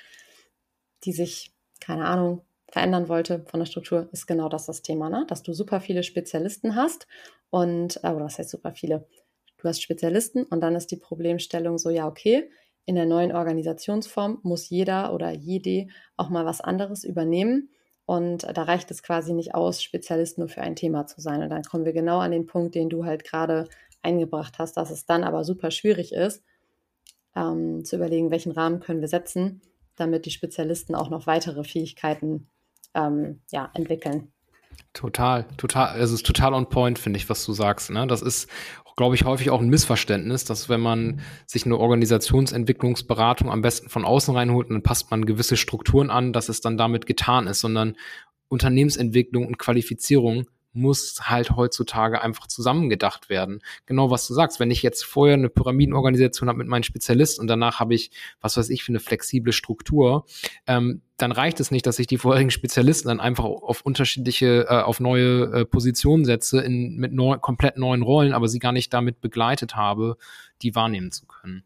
die sich, keine Ahnung, verändern wollte von der Struktur, ist genau das das Thema, ne? dass du super viele Spezialisten hast und, äh, oder was heißt super viele? Du hast Spezialisten und dann ist die Problemstellung so, ja, okay, in der neuen Organisationsform muss jeder oder jede auch mal was anderes übernehmen und da reicht es quasi nicht aus, Spezialist nur für ein Thema zu sein. Und dann kommen wir genau an den Punkt, den du halt gerade eingebracht hast, dass es dann aber super schwierig ist, ähm, zu überlegen, welchen Rahmen können wir setzen, damit die Spezialisten auch noch weitere Fähigkeiten ähm, ja, entwickeln. Total, total, es ist total on point, finde ich, was du sagst. Ne? Das ist, glaube ich, häufig auch ein Missverständnis, dass wenn man sich eine Organisationsentwicklungsberatung am besten von außen reinholt, dann passt man gewisse Strukturen an, dass es dann damit getan ist, sondern Unternehmensentwicklung und Qualifizierung muss halt heutzutage einfach zusammengedacht werden. Genau was du sagst. Wenn ich jetzt vorher eine Pyramidenorganisation habe mit meinen Spezialisten und danach habe ich, was weiß ich, für eine flexible Struktur, ähm, dann reicht es nicht, dass ich die vorherigen Spezialisten dann einfach auf unterschiedliche, äh, auf neue äh, Positionen setze, in, mit neu, komplett neuen Rollen, aber sie gar nicht damit begleitet habe, die wahrnehmen zu können.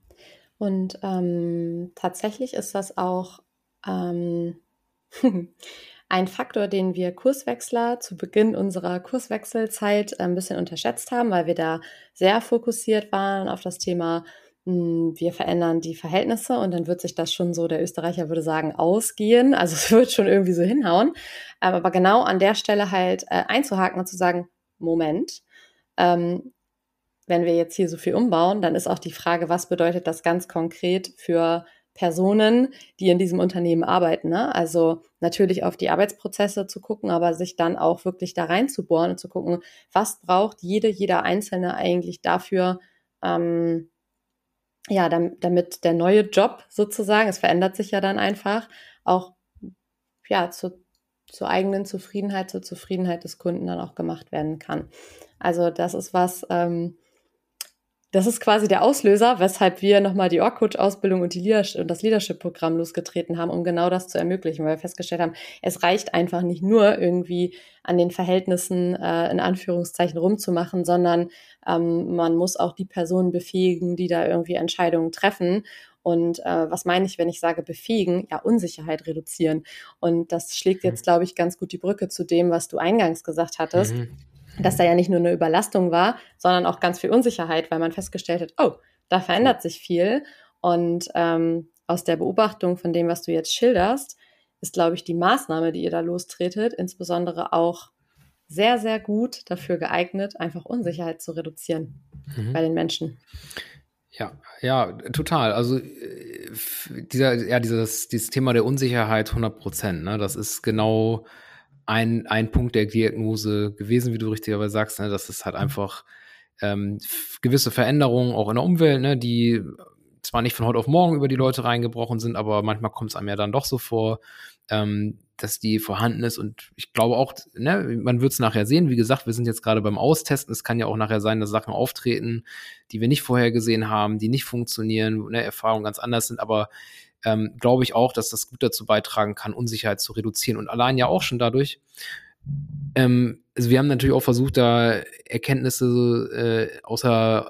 Und ähm, tatsächlich ist das auch ähm, ein Faktor, den wir Kurswechsler zu Beginn unserer Kurswechselzeit ein bisschen unterschätzt haben, weil wir da sehr fokussiert waren auf das Thema, hm, wir verändern die Verhältnisse und dann wird sich das schon so, der Österreicher würde sagen, ausgehen. Also es wird schon irgendwie so hinhauen. Aber genau an der Stelle halt äh, einzuhaken und zu sagen, Moment, ähm, wenn wir jetzt hier so viel umbauen, dann ist auch die Frage, was bedeutet das ganz konkret für Personen, die in diesem Unternehmen arbeiten. Ne? Also natürlich auf die Arbeitsprozesse zu gucken, aber sich dann auch wirklich da reinzubohren und zu gucken, was braucht jede, jeder Einzelne eigentlich dafür, ähm, ja, damit, der neue Job sozusagen, es verändert sich ja dann einfach, auch ja, zu, zur eigenen Zufriedenheit, zur Zufriedenheit des Kunden dann auch gemacht werden kann. Also das ist was, ähm, das ist quasi der Auslöser, weshalb wir nochmal die Org-Coach-Ausbildung und, die und das Leadership-Programm losgetreten haben, um genau das zu ermöglichen, weil wir festgestellt haben, es reicht einfach nicht nur irgendwie an den Verhältnissen äh, in Anführungszeichen rumzumachen, sondern ähm, man muss auch die Personen befähigen, die da irgendwie Entscheidungen treffen. Und äh, was meine ich, wenn ich sage befähigen? Ja, Unsicherheit reduzieren. Und das schlägt mhm. jetzt, glaube ich, ganz gut die Brücke zu dem, was du eingangs gesagt hattest. Mhm dass da ja nicht nur eine Überlastung war, sondern auch ganz viel Unsicherheit, weil man festgestellt hat, oh, da verändert sich viel. Und ähm, aus der Beobachtung von dem, was du jetzt schilderst, ist, glaube ich, die Maßnahme, die ihr da lostretet, insbesondere auch sehr, sehr gut dafür geeignet, einfach Unsicherheit zu reduzieren mhm. bei den Menschen. Ja, ja, total. Also äh, dieser, ja, dieses, dieses Thema der Unsicherheit 100 Prozent, ne, das ist genau ein, ein Punkt der Diagnose gewesen, wie du richtigerweise sagst, ne, dass es halt einfach ähm, gewisse Veränderungen auch in der Umwelt, ne, die zwar nicht von heute auf morgen über die Leute reingebrochen sind, aber manchmal kommt es einem ja dann doch so vor, ähm, dass die vorhanden ist. Und ich glaube auch, ne, man wird es nachher sehen. Wie gesagt, wir sind jetzt gerade beim Austesten. Es kann ja auch nachher sein, dass Sachen auftreten, die wir nicht vorher gesehen haben, die nicht funktionieren, ne, Erfahrungen ganz anders sind. Aber ähm, glaube ich auch, dass das gut dazu beitragen kann, Unsicherheit zu reduzieren. Und allein ja auch schon dadurch, ähm, also wir haben natürlich auch versucht, da Erkenntnisse äh, außer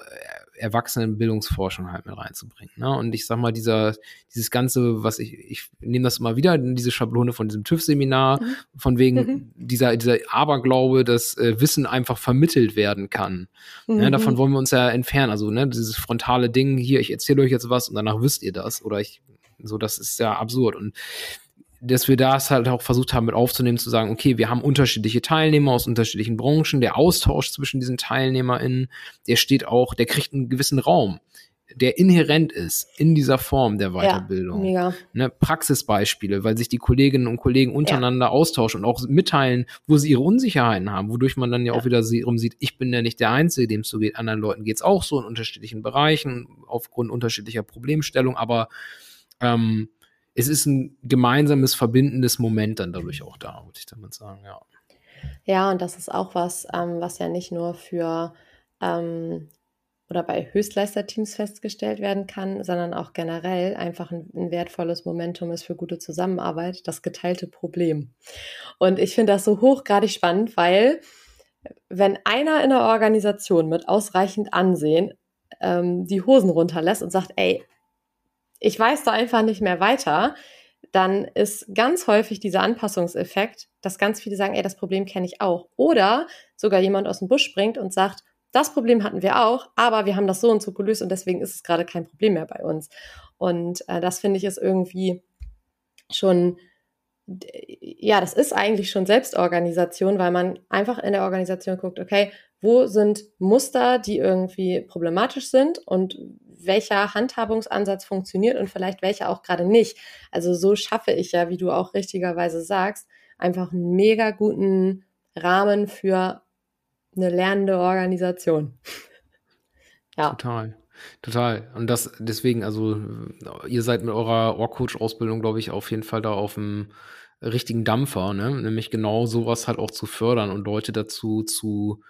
Erwachsenenbildungsforschung halt mit reinzubringen. Ne? Und ich sag mal, dieser, dieses Ganze, was ich, ich nehme das immer wieder, diese Schablone von diesem TÜV-Seminar, mhm. von wegen mhm. dieser, dieser Aberglaube, dass äh, Wissen einfach vermittelt werden kann. Mhm. Ne? Davon wollen wir uns ja entfernen. Also, ne, dieses frontale Ding, hier, ich erzähle euch jetzt was und danach wisst ihr das. Oder ich so, das ist ja absurd. Und dass wir das halt auch versucht haben mit aufzunehmen, zu sagen, okay, wir haben unterschiedliche Teilnehmer aus unterschiedlichen Branchen, der Austausch zwischen diesen TeilnehmerInnen, der steht auch, der kriegt einen gewissen Raum, der inhärent ist in dieser Form der Weiterbildung. Ja, ne, Praxisbeispiele, weil sich die Kolleginnen und Kollegen untereinander ja. austauschen und auch mitteilen, wo sie ihre Unsicherheiten haben, wodurch man dann ja, ja. auch wieder sieht, ich bin ja nicht der Einzige, dem es so geht, anderen Leuten geht es auch so in unterschiedlichen Bereichen, aufgrund unterschiedlicher Problemstellung, aber ähm, es ist ein gemeinsames, verbindendes Moment dann dadurch auch da, würde ich damit sagen, ja. Ja, und das ist auch was, ähm, was ja nicht nur für ähm, oder bei Höchstleisterteams festgestellt werden kann, sondern auch generell einfach ein, ein, wertvolles Momentum ist für gute Zusammenarbeit, das geteilte Problem. Und ich finde das so hochgradig spannend, weil wenn einer in der Organisation mit ausreichend Ansehen ähm, die Hosen runterlässt und sagt, ey, ich weiß da einfach nicht mehr weiter, dann ist ganz häufig dieser Anpassungseffekt, dass ganz viele sagen, ey, das Problem kenne ich auch. Oder sogar jemand aus dem Busch springt und sagt, das Problem hatten wir auch, aber wir haben das so und so gelöst und deswegen ist es gerade kein Problem mehr bei uns. Und äh, das finde ich ist irgendwie schon, ja, das ist eigentlich schon Selbstorganisation, weil man einfach in der Organisation guckt, okay, wo sind Muster, die irgendwie problematisch sind und welcher Handhabungsansatz funktioniert und vielleicht welcher auch gerade nicht. Also so schaffe ich ja, wie du auch richtigerweise sagst, einfach einen mega guten Rahmen für eine lernende Organisation. ja. Total. Total. Und das deswegen, also ihr seid mit eurer Org-Coach-Ausbildung, glaube ich, auf jeden Fall da auf dem richtigen Dampfer, ne? Nämlich genau sowas halt auch zu fördern und Leute dazu zu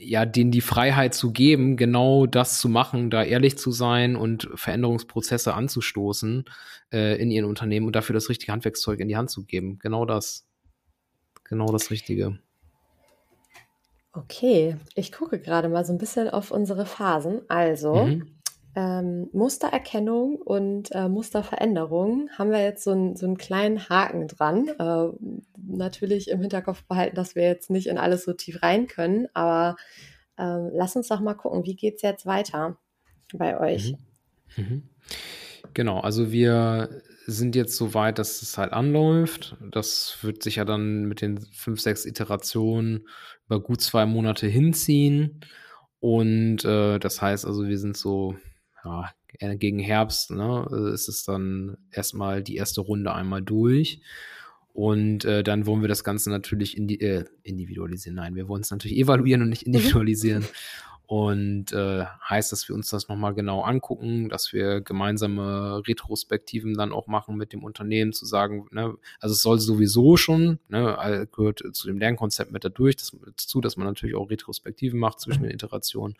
ja, denen die Freiheit zu geben, genau das zu machen, da ehrlich zu sein und Veränderungsprozesse anzustoßen äh, in ihren Unternehmen und dafür das richtige Handwerkszeug in die Hand zu geben. Genau das. Genau das Richtige. Okay, ich gucke gerade mal so ein bisschen auf unsere Phasen. Also, mhm ähm, Mustererkennung und äh, Musterveränderung haben wir jetzt so, ein, so einen kleinen Haken dran. Äh, natürlich im Hinterkopf behalten, dass wir jetzt nicht in alles so tief rein können, aber äh, lass uns doch mal gucken, wie geht es jetzt weiter bei euch? Mhm. Mhm. Genau, also wir sind jetzt so weit, dass es halt anläuft. Das wird sich ja dann mit den fünf, sechs Iterationen über gut zwei Monate hinziehen. Und äh, das heißt also, wir sind so ja, gegen Herbst, ne, ist es dann erstmal die erste Runde einmal durch. Und äh, dann wollen wir das Ganze natürlich indi äh, individualisieren. Nein, wir wollen es natürlich evaluieren und nicht mhm. individualisieren. Und äh, heißt, dass wir uns das nochmal genau angucken, dass wir gemeinsame Retrospektiven dann auch machen mit dem Unternehmen, zu sagen, ne, also es soll sowieso schon, ne, gehört zu dem Lernkonzept mit dadurch, das, dazu, dass man natürlich auch Retrospektiven macht zwischen den Iterationen,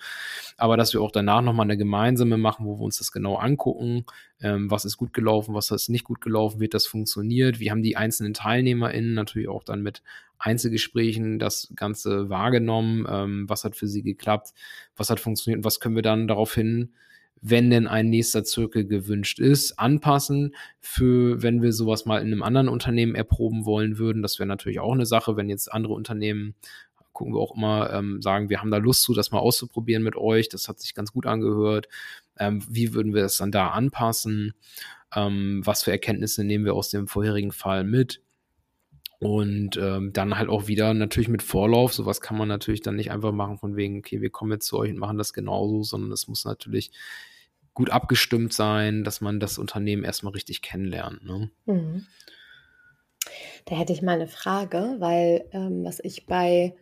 aber dass wir auch danach nochmal eine gemeinsame machen, wo wir uns das genau angucken, ähm, was ist gut gelaufen, was ist nicht gut gelaufen, wird das funktioniert, wie haben die einzelnen TeilnehmerInnen natürlich auch dann mit Einzelgesprächen das Ganze wahrgenommen, ähm, was hat für sie geklappt, was hat funktioniert und was können wir dann daraufhin, wenn denn ein nächster Zirkel gewünscht ist, anpassen für, wenn wir sowas mal in einem anderen Unternehmen erproben wollen würden. Das wäre natürlich auch eine Sache, wenn jetzt andere Unternehmen gucken wir auch immer, ähm, sagen, wir haben da Lust zu, das mal auszuprobieren mit euch. Das hat sich ganz gut angehört. Ähm, wie würden wir das dann da anpassen? Ähm, was für Erkenntnisse nehmen wir aus dem vorherigen Fall mit? Und ähm, dann halt auch wieder natürlich mit Vorlauf. Sowas kann man natürlich dann nicht einfach machen von wegen, okay, wir kommen jetzt zu euch und machen das genauso, sondern es muss natürlich gut abgestimmt sein, dass man das Unternehmen erstmal richtig kennenlernt. Ne? Mhm. Da hätte ich mal eine Frage, weil ähm, was ich bei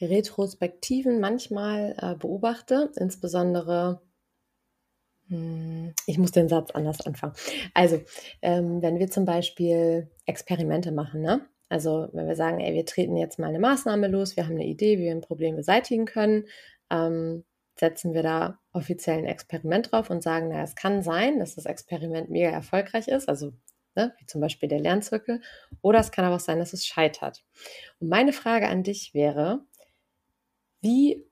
Retrospektiven manchmal äh, beobachte, insbesondere hm, ich muss den Satz anders anfangen. Also, ähm, wenn wir zum Beispiel Experimente machen, ne? Also wenn wir sagen, ey, wir treten jetzt mal eine Maßnahme los, wir haben eine Idee, wie wir ein Problem beseitigen können, ähm, setzen wir da offiziell ein Experiment drauf und sagen, na, es kann sein, dass das Experiment mega erfolgreich ist, also ne, wie zum Beispiel der Lernzirkel, oder es kann aber auch sein, dass es scheitert. Und meine Frage an dich wäre, wie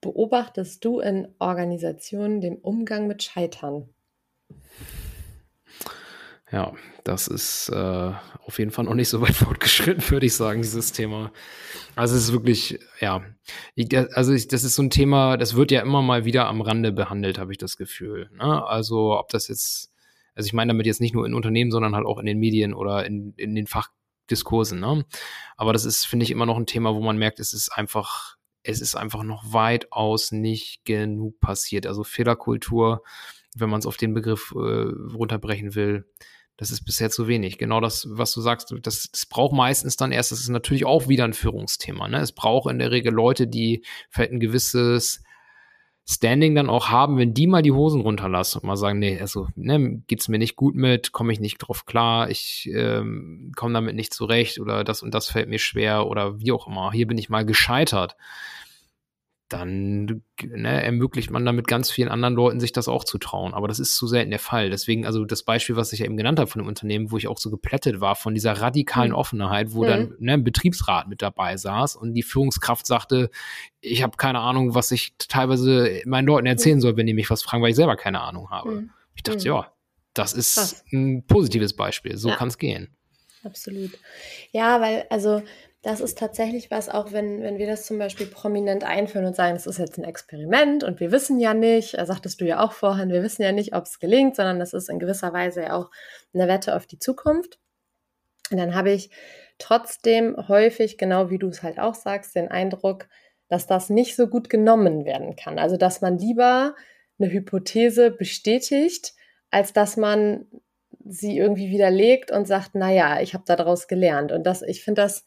beobachtest du in Organisationen den Umgang mit Scheitern? Ja, das ist äh, auf jeden Fall noch nicht so weit fortgeschritten, würde ich sagen, dieses Thema. Also es ist wirklich, ja, ich, also ich, das ist so ein Thema, das wird ja immer mal wieder am Rande behandelt, habe ich das Gefühl. Ne? Also ob das jetzt, also ich meine damit jetzt nicht nur in Unternehmen, sondern halt auch in den Medien oder in, in den Fachdiskursen. Ne? Aber das ist, finde ich, immer noch ein Thema, wo man merkt, es ist einfach, es ist einfach noch weitaus nicht genug passiert. Also Fehlerkultur, wenn man es auf den Begriff äh, runterbrechen will, das ist bisher zu wenig. Genau das, was du sagst, das, das braucht meistens dann erst, das ist natürlich auch wieder ein Führungsthema. Ne? Es braucht in der Regel Leute, die vielleicht ein gewisses Standing dann auch haben, wenn die mal die Hosen runterlassen und mal sagen, nee, also ne, geht's mir nicht gut mit, komme ich nicht drauf klar, ich ähm, komme damit nicht zurecht oder das und das fällt mir schwer oder wie auch immer. Hier bin ich mal gescheitert dann ne, ermöglicht man damit ganz vielen anderen Leuten, sich das auch zu trauen. Aber das ist zu selten der Fall. Deswegen, also das Beispiel, was ich ja eben genannt habe von dem Unternehmen, wo ich auch so geplättet war von dieser radikalen mhm. Offenheit, wo mhm. dann ne, ein Betriebsrat mit dabei saß und die Führungskraft sagte, ich habe keine Ahnung, was ich teilweise meinen Leuten erzählen soll, wenn die mich was fragen, weil ich selber keine Ahnung habe. Mhm. Ich dachte, mhm. ja, das ist Krass. ein positives Beispiel. So ja. kann es gehen. Absolut. Ja, weil, also das ist tatsächlich was, auch wenn, wenn wir das zum Beispiel prominent einführen und sagen, es ist jetzt ein Experiment und wir wissen ja nicht, äh, sagtest du ja auch vorhin, wir wissen ja nicht, ob es gelingt, sondern das ist in gewisser Weise ja auch eine Wette auf die Zukunft. Und dann habe ich trotzdem häufig, genau wie du es halt auch sagst, den Eindruck, dass das nicht so gut genommen werden kann. Also dass man lieber eine Hypothese bestätigt, als dass man sie irgendwie widerlegt und sagt, naja, ich habe daraus gelernt. Und das, ich finde das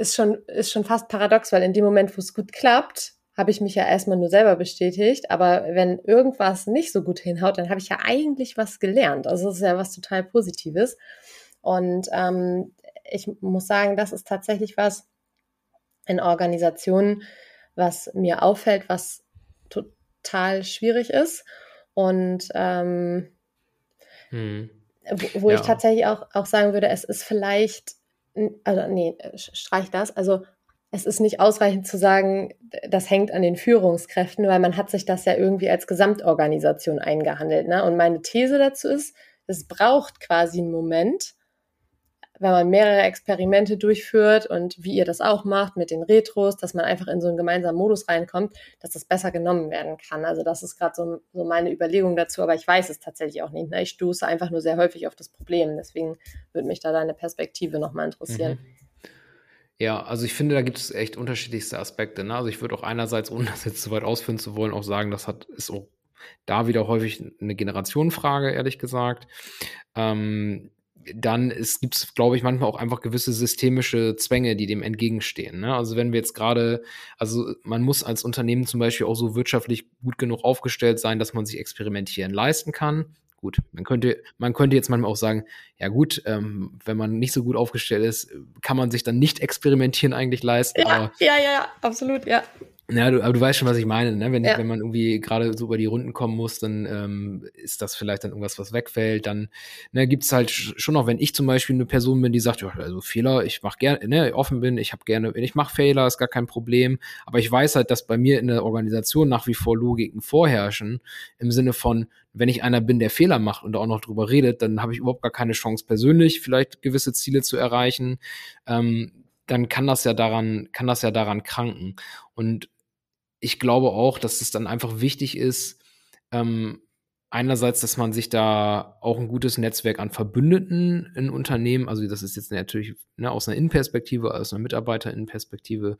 ist schon, ist schon fast paradox, weil in dem Moment, wo es gut klappt, habe ich mich ja erstmal nur selber bestätigt. Aber wenn irgendwas nicht so gut hinhaut, dann habe ich ja eigentlich was gelernt. Also das ist ja was total Positives. Und ähm, ich muss sagen, das ist tatsächlich was in Organisationen, was mir auffällt, was total schwierig ist. Und ähm, hm. wo, wo ja. ich tatsächlich auch, auch sagen würde, es ist vielleicht also nee, streich das. Also es ist nicht ausreichend zu sagen, das hängt an den Führungskräften, weil man hat sich das ja irgendwie als Gesamtorganisation eingehandelt. Ne? Und meine These dazu ist, es braucht quasi einen Moment, wenn man mehrere Experimente durchführt und wie ihr das auch macht mit den Retros, dass man einfach in so einen gemeinsamen Modus reinkommt, dass das besser genommen werden kann. Also das ist gerade so, so meine Überlegung dazu, aber ich weiß es tatsächlich auch nicht. Ne? Ich stoße einfach nur sehr häufig auf das Problem. Deswegen würde mich da deine Perspektive nochmal interessieren. Mhm. Ja, also ich finde, da gibt es echt unterschiedlichste Aspekte. Ne? Also ich würde auch einerseits, ohne das jetzt zu weit ausführen zu wollen, auch sagen, das hat, ist auch da wieder häufig eine Generationenfrage, ehrlich gesagt. Ähm, dann gibt es, glaube ich, manchmal auch einfach gewisse systemische Zwänge, die dem entgegenstehen. Ne? Also wenn wir jetzt gerade, also man muss als Unternehmen zum Beispiel auch so wirtschaftlich gut genug aufgestellt sein, dass man sich experimentieren leisten kann. Gut, man könnte, man könnte jetzt manchmal auch sagen, ja gut, ähm, wenn man nicht so gut aufgestellt ist, kann man sich dann nicht experimentieren eigentlich leisten. Ja, ja, ja, absolut, ja. Ja, du, aber du weißt schon, was ich meine. Ne? Wenn, ja. wenn man irgendwie gerade so über die Runden kommen muss, dann ähm, ist das vielleicht dann irgendwas, was wegfällt. Dann ne, gibt es halt schon noch, wenn ich zum Beispiel eine Person bin, die sagt, ja, also Fehler, ich mache gerne, ne, offen bin, ich habe gerne, ich mache Fehler, ist gar kein Problem. Aber ich weiß halt, dass bei mir in der Organisation nach wie vor Logiken vorherrschen, im Sinne von, wenn ich einer bin, der Fehler macht und auch noch drüber redet, dann habe ich überhaupt gar keine Chance, persönlich vielleicht gewisse Ziele zu erreichen. Ähm, dann kann das ja daran, kann das ja daran kranken. Und ich glaube auch, dass es dann einfach wichtig ist, ähm, einerseits, dass man sich da auch ein gutes Netzwerk an Verbündeten in Unternehmen, also das ist jetzt natürlich ne, aus einer Innenperspektive, aus einer Mitarbeiterinnenperspektive,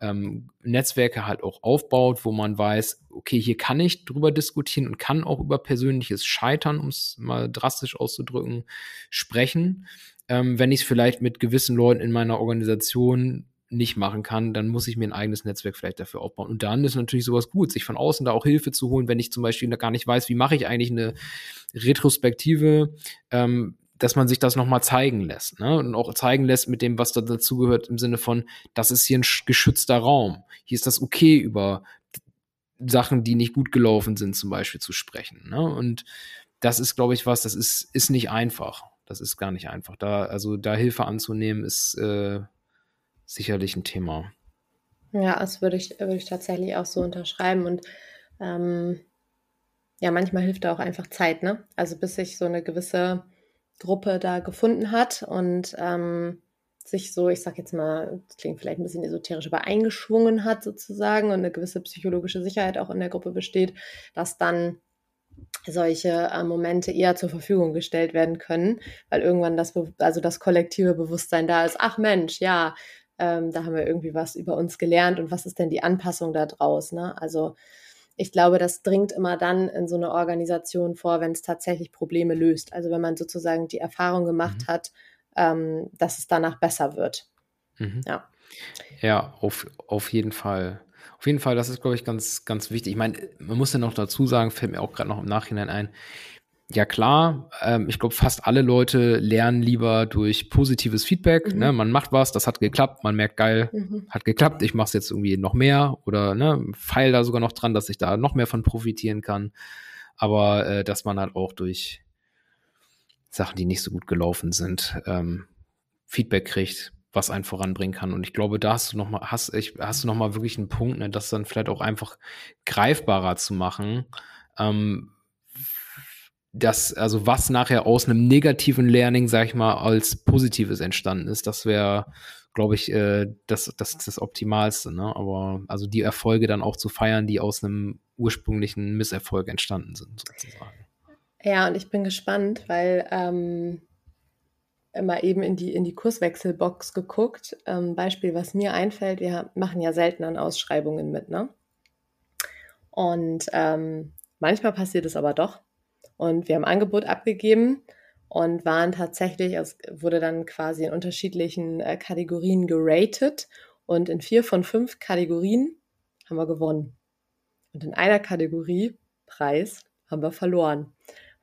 ähm, Netzwerke halt auch aufbaut, wo man weiß, okay, hier kann ich drüber diskutieren und kann auch über persönliches Scheitern, um es mal drastisch auszudrücken, sprechen. Ähm, wenn ich es vielleicht mit gewissen Leuten in meiner Organisation nicht machen kann, dann muss ich mir ein eigenes Netzwerk vielleicht dafür aufbauen. Und dann ist natürlich sowas gut, sich von außen da auch Hilfe zu holen, wenn ich zum Beispiel gar nicht weiß, wie mache ich eigentlich eine Retrospektive, ähm, dass man sich das nochmal zeigen lässt. Ne? Und auch zeigen lässt mit dem, was da dazugehört, im Sinne von, das ist hier ein geschützter Raum. Hier ist das okay, über Sachen, die nicht gut gelaufen sind, zum Beispiel zu sprechen. Ne? Und das ist, glaube ich, was, das ist, ist nicht einfach. Das ist gar nicht einfach. Da, also da Hilfe anzunehmen, ist äh, sicherlich ein Thema. Ja, das würde ich, würde ich tatsächlich auch so unterschreiben. Und ähm, ja, manchmal hilft da auch einfach Zeit, ne? Also bis sich so eine gewisse Gruppe da gefunden hat und ähm, sich so, ich sag jetzt mal, klingt vielleicht ein bisschen esoterisch, aber eingeschwungen hat sozusagen und eine gewisse psychologische Sicherheit auch in der Gruppe besteht, dass dann solche äh, Momente eher zur Verfügung gestellt werden können, weil irgendwann das, also das kollektive Bewusstsein da ist, ach Mensch, ja, ähm, da haben wir irgendwie was über uns gelernt und was ist denn die Anpassung da draus? Ne? Also ich glaube, das dringt immer dann in so eine Organisation vor, wenn es tatsächlich Probleme löst. Also wenn man sozusagen die Erfahrung gemacht mhm. hat, ähm, dass es danach besser wird. Mhm. Ja. Ja, auf, auf jeden Fall. Auf jeden Fall, das ist, glaube ich, ganz, ganz wichtig. Ich meine, man muss ja noch dazu sagen, fällt mir auch gerade noch im Nachhinein ein, ja klar, ähm, ich glaube, fast alle Leute lernen lieber durch positives Feedback. Mhm. Ne? Man macht was, das hat geklappt, man merkt, geil, mhm. hat geklappt, ich mache es jetzt irgendwie noch mehr oder ne, feil da sogar noch dran, dass ich da noch mehr von profitieren kann. Aber äh, dass man halt auch durch Sachen, die nicht so gut gelaufen sind, ähm, Feedback kriegt, was einen voranbringen kann. Und ich glaube, da hast du noch mal, hast, ich, hast du noch mal wirklich einen Punkt, ne, das dann vielleicht auch einfach greifbarer zu machen. Ähm, das, also was nachher aus einem negativen Learning, sag ich mal, als positives entstanden ist, das wäre, glaube ich, äh, das, das, das Optimalste, ne? Aber also die Erfolge dann auch zu feiern, die aus einem ursprünglichen Misserfolg entstanden sind, sozusagen. Ja, und ich bin gespannt, weil ähm, immer eben in die, in die Kurswechselbox geguckt. Ähm, Beispiel, was mir einfällt, wir machen ja selten an Ausschreibungen mit, ne? Und ähm, manchmal passiert es aber doch, und wir haben Angebot abgegeben und waren tatsächlich, es wurde dann quasi in unterschiedlichen äh, Kategorien geratet. Und in vier von fünf Kategorien haben wir gewonnen. Und in einer Kategorie, Preis, haben wir verloren,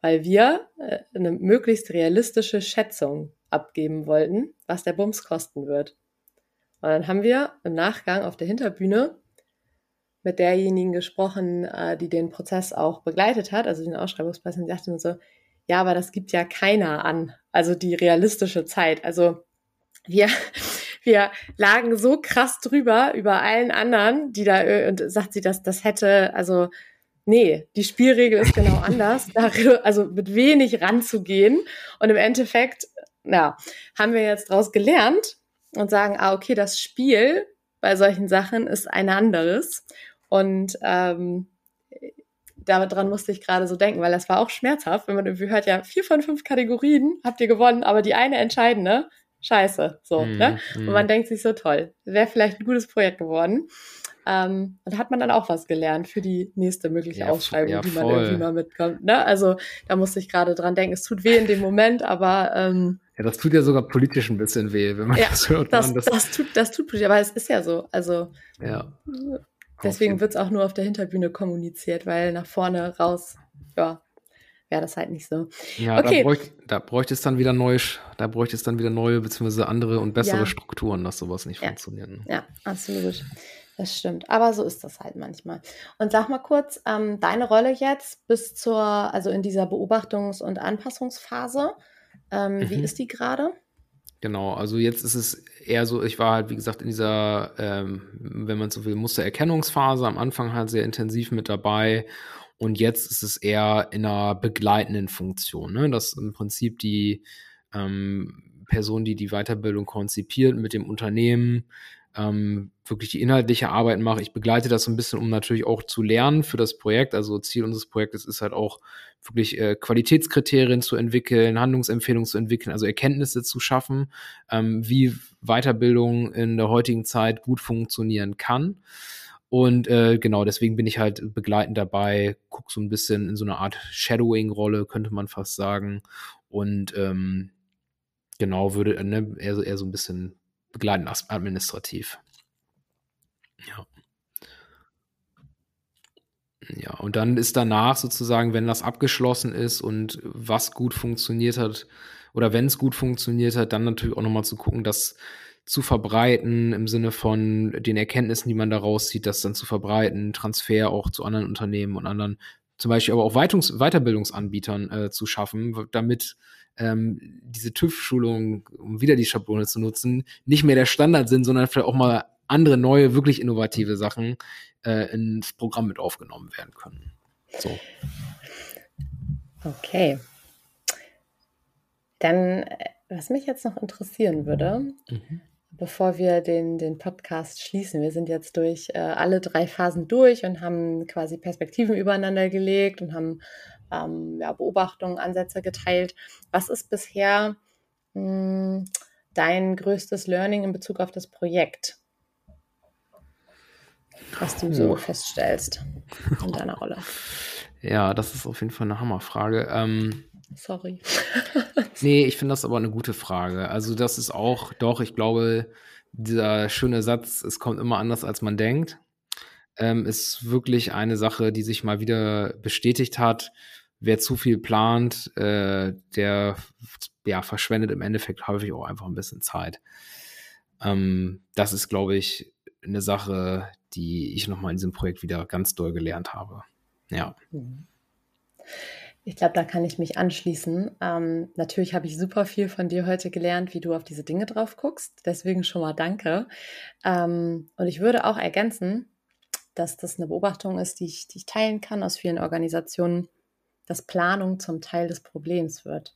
weil wir äh, eine möglichst realistische Schätzung abgeben wollten, was der Bums kosten wird. Und dann haben wir im Nachgang auf der Hinterbühne mit derjenigen gesprochen, äh, die den Prozess auch begleitet hat, also den Ausschreibungsprozess, und sagte mir so, ja, aber das gibt ja keiner an, also die realistische Zeit. Also wir, wir lagen so krass drüber über allen anderen, die da, äh, und sagt sie, dass das hätte, also nee, die Spielregel ist genau anders, also mit wenig ranzugehen und im Endeffekt ja, haben wir jetzt daraus gelernt und sagen, ah, okay, das Spiel bei solchen Sachen ist ein anderes. Und ähm, daran musste ich gerade so denken, weil das war auch schmerzhaft, wenn man irgendwie hört, ja, vier von fünf Kategorien habt ihr gewonnen, aber die eine entscheidende, scheiße, so, mm, ne? Mm. Und man denkt sich so, toll, wäre vielleicht ein gutes Projekt geworden. Ähm, und hat man dann auch was gelernt für die nächste mögliche ja, Ausschreibung, ja, die man irgendwie mal mitkommt. Ne? Also da musste ich gerade dran denken. Es tut weh in dem Moment, aber ähm, ja, das tut ja sogar politisch ein bisschen weh, wenn man ja, das hört. Das, das, das, tut, das tut politisch, aber es ist ja so. Also ja. deswegen wird es auch nur auf der Hinterbühne kommuniziert, weil nach vorne raus, ja, wäre das halt nicht so. Ja, okay. da, bräuchte, da bräuchte es dann wieder neue, da bräuchte es dann wieder neue beziehungsweise andere und bessere ja. Strukturen, dass sowas nicht ja. funktioniert. Ne? Ja, absolut. Das stimmt. Aber so ist das halt manchmal. Und sag mal kurz, ähm, deine Rolle jetzt bis zur, also in dieser Beobachtungs- und Anpassungsphase, ähm, mhm. wie ist die gerade? Genau, also jetzt ist es eher so, ich war halt, wie gesagt, in dieser, ähm, wenn man so will, Mustererkennungsphase am Anfang halt sehr intensiv mit dabei. Und jetzt ist es eher in einer begleitenden Funktion, ne? dass im Prinzip die ähm, Person, die die Weiterbildung konzipiert, mit dem Unternehmen ähm, wirklich die inhaltliche Arbeit mache. Ich begleite das so ein bisschen, um natürlich auch zu lernen für das Projekt. Also Ziel unseres Projektes ist halt auch wirklich äh, Qualitätskriterien zu entwickeln, Handlungsempfehlungen zu entwickeln, also Erkenntnisse zu schaffen, ähm, wie Weiterbildung in der heutigen Zeit gut funktionieren kann. Und äh, genau, deswegen bin ich halt begleitend dabei, gucke so ein bisschen in so eine Art Shadowing-Rolle, könnte man fast sagen. Und ähm, genau, würde ne, eher, eher so ein bisschen begleiten administrativ. Ja. Ja, und dann ist danach sozusagen, wenn das abgeschlossen ist und was gut funktioniert hat, oder wenn es gut funktioniert hat, dann natürlich auch nochmal zu gucken, das zu verbreiten im Sinne von den Erkenntnissen, die man daraus zieht, das dann zu verbreiten, Transfer auch zu anderen Unternehmen und anderen, zum Beispiel aber auch Weitungs Weiterbildungsanbietern äh, zu schaffen, damit ähm, diese TÜV-Schulungen, um wieder die Schablone zu nutzen, nicht mehr der Standard sind, sondern vielleicht auch mal andere, neue, wirklich innovative Sachen äh, ins Programm mit aufgenommen werden können. So. Okay. Dann, äh, was mich jetzt noch interessieren würde, mhm. Bevor wir den, den Podcast schließen, wir sind jetzt durch äh, alle drei Phasen durch und haben quasi Perspektiven übereinander gelegt und haben ähm, ja, Beobachtungen, Ansätze geteilt. Was ist bisher mh, hm, dein größtes Learning in Bezug auf das Projekt? Was du so feststellst in deiner Rolle. Ja, das ist auf jeden Fall eine Hammerfrage. Ähm, Sorry. nee, ich finde das aber eine gute Frage. Also, das ist auch, doch, ich glaube, dieser schöne Satz, es kommt immer anders, als man denkt, ähm, ist wirklich eine Sache, die sich mal wieder bestätigt hat wer zu viel plant, äh, der ja, verschwendet im Endeffekt häufig auch einfach ein bisschen Zeit. Ähm, das ist, glaube ich, eine Sache, die ich nochmal in diesem Projekt wieder ganz doll gelernt habe. Ja. Ich glaube, da kann ich mich anschließen. Ähm, natürlich habe ich super viel von dir heute gelernt, wie du auf diese Dinge drauf guckst. Deswegen schon mal danke. Ähm, und ich würde auch ergänzen, dass das eine Beobachtung ist, die ich, die ich teilen kann aus vielen Organisationen, dass Planung zum Teil des Problems wird.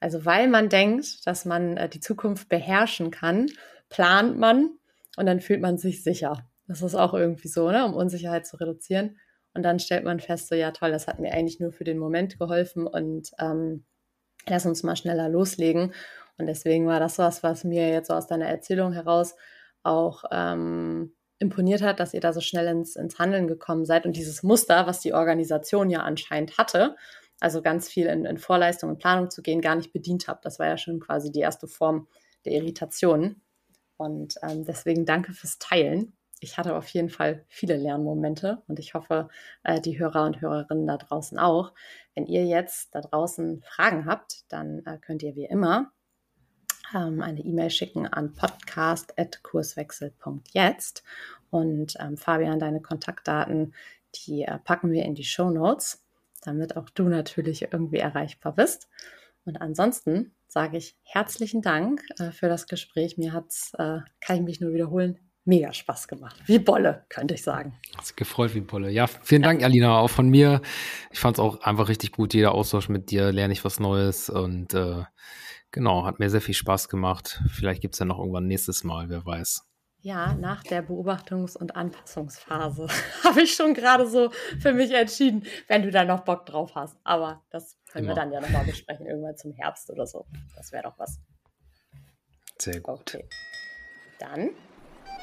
Also weil man denkt, dass man äh, die Zukunft beherrschen kann, plant man und dann fühlt man sich sicher. Das ist auch irgendwie so, ne, um Unsicherheit zu reduzieren. Und dann stellt man fest, so ja toll, das hat mir eigentlich nur für den Moment geholfen und ähm, lass uns mal schneller loslegen. Und deswegen war das was, was mir jetzt so aus deiner Erzählung heraus auch ähm, imponiert hat, dass ihr da so schnell ins, ins Handeln gekommen seid und dieses Muster, was die Organisation ja anscheinend hatte, also ganz viel in, in Vorleistung und Planung zu gehen, gar nicht bedient habt. Das war ja schon quasi die erste Form der Irritation. Und ähm, deswegen danke fürs Teilen. Ich hatte auf jeden Fall viele Lernmomente und ich hoffe, äh, die Hörer und Hörerinnen da draußen auch. Wenn ihr jetzt da draußen Fragen habt, dann äh, könnt ihr wie immer ähm, eine E-Mail schicken an podcast.kurswechsel.jetzt. Und ähm, Fabian, deine Kontaktdaten, die äh, packen wir in die Show Notes, damit auch du natürlich irgendwie erreichbar bist. Und ansonsten sage ich herzlichen Dank äh, für das Gespräch. Mir hat es, äh, kann ich mich nur wiederholen, mega Spaß gemacht. Wie Bolle, könnte ich sagen. Hat sich gefreut wie Bolle. Ja, vielen Dank, Alina, auch von mir. Ich fand es auch einfach richtig gut. Jeder Austausch mit dir lerne ich was Neues und äh, Genau, hat mir sehr viel Spaß gemacht. Vielleicht gibt es ja noch irgendwann nächstes Mal, wer weiß. Ja, nach der Beobachtungs- und Anpassungsphase habe ich schon gerade so für mich entschieden, wenn du da noch Bock drauf hast. Aber das können Immer. wir dann ja nochmal besprechen, irgendwann zum Herbst oder so. Das wäre doch was. Sehr gut. Okay. Dann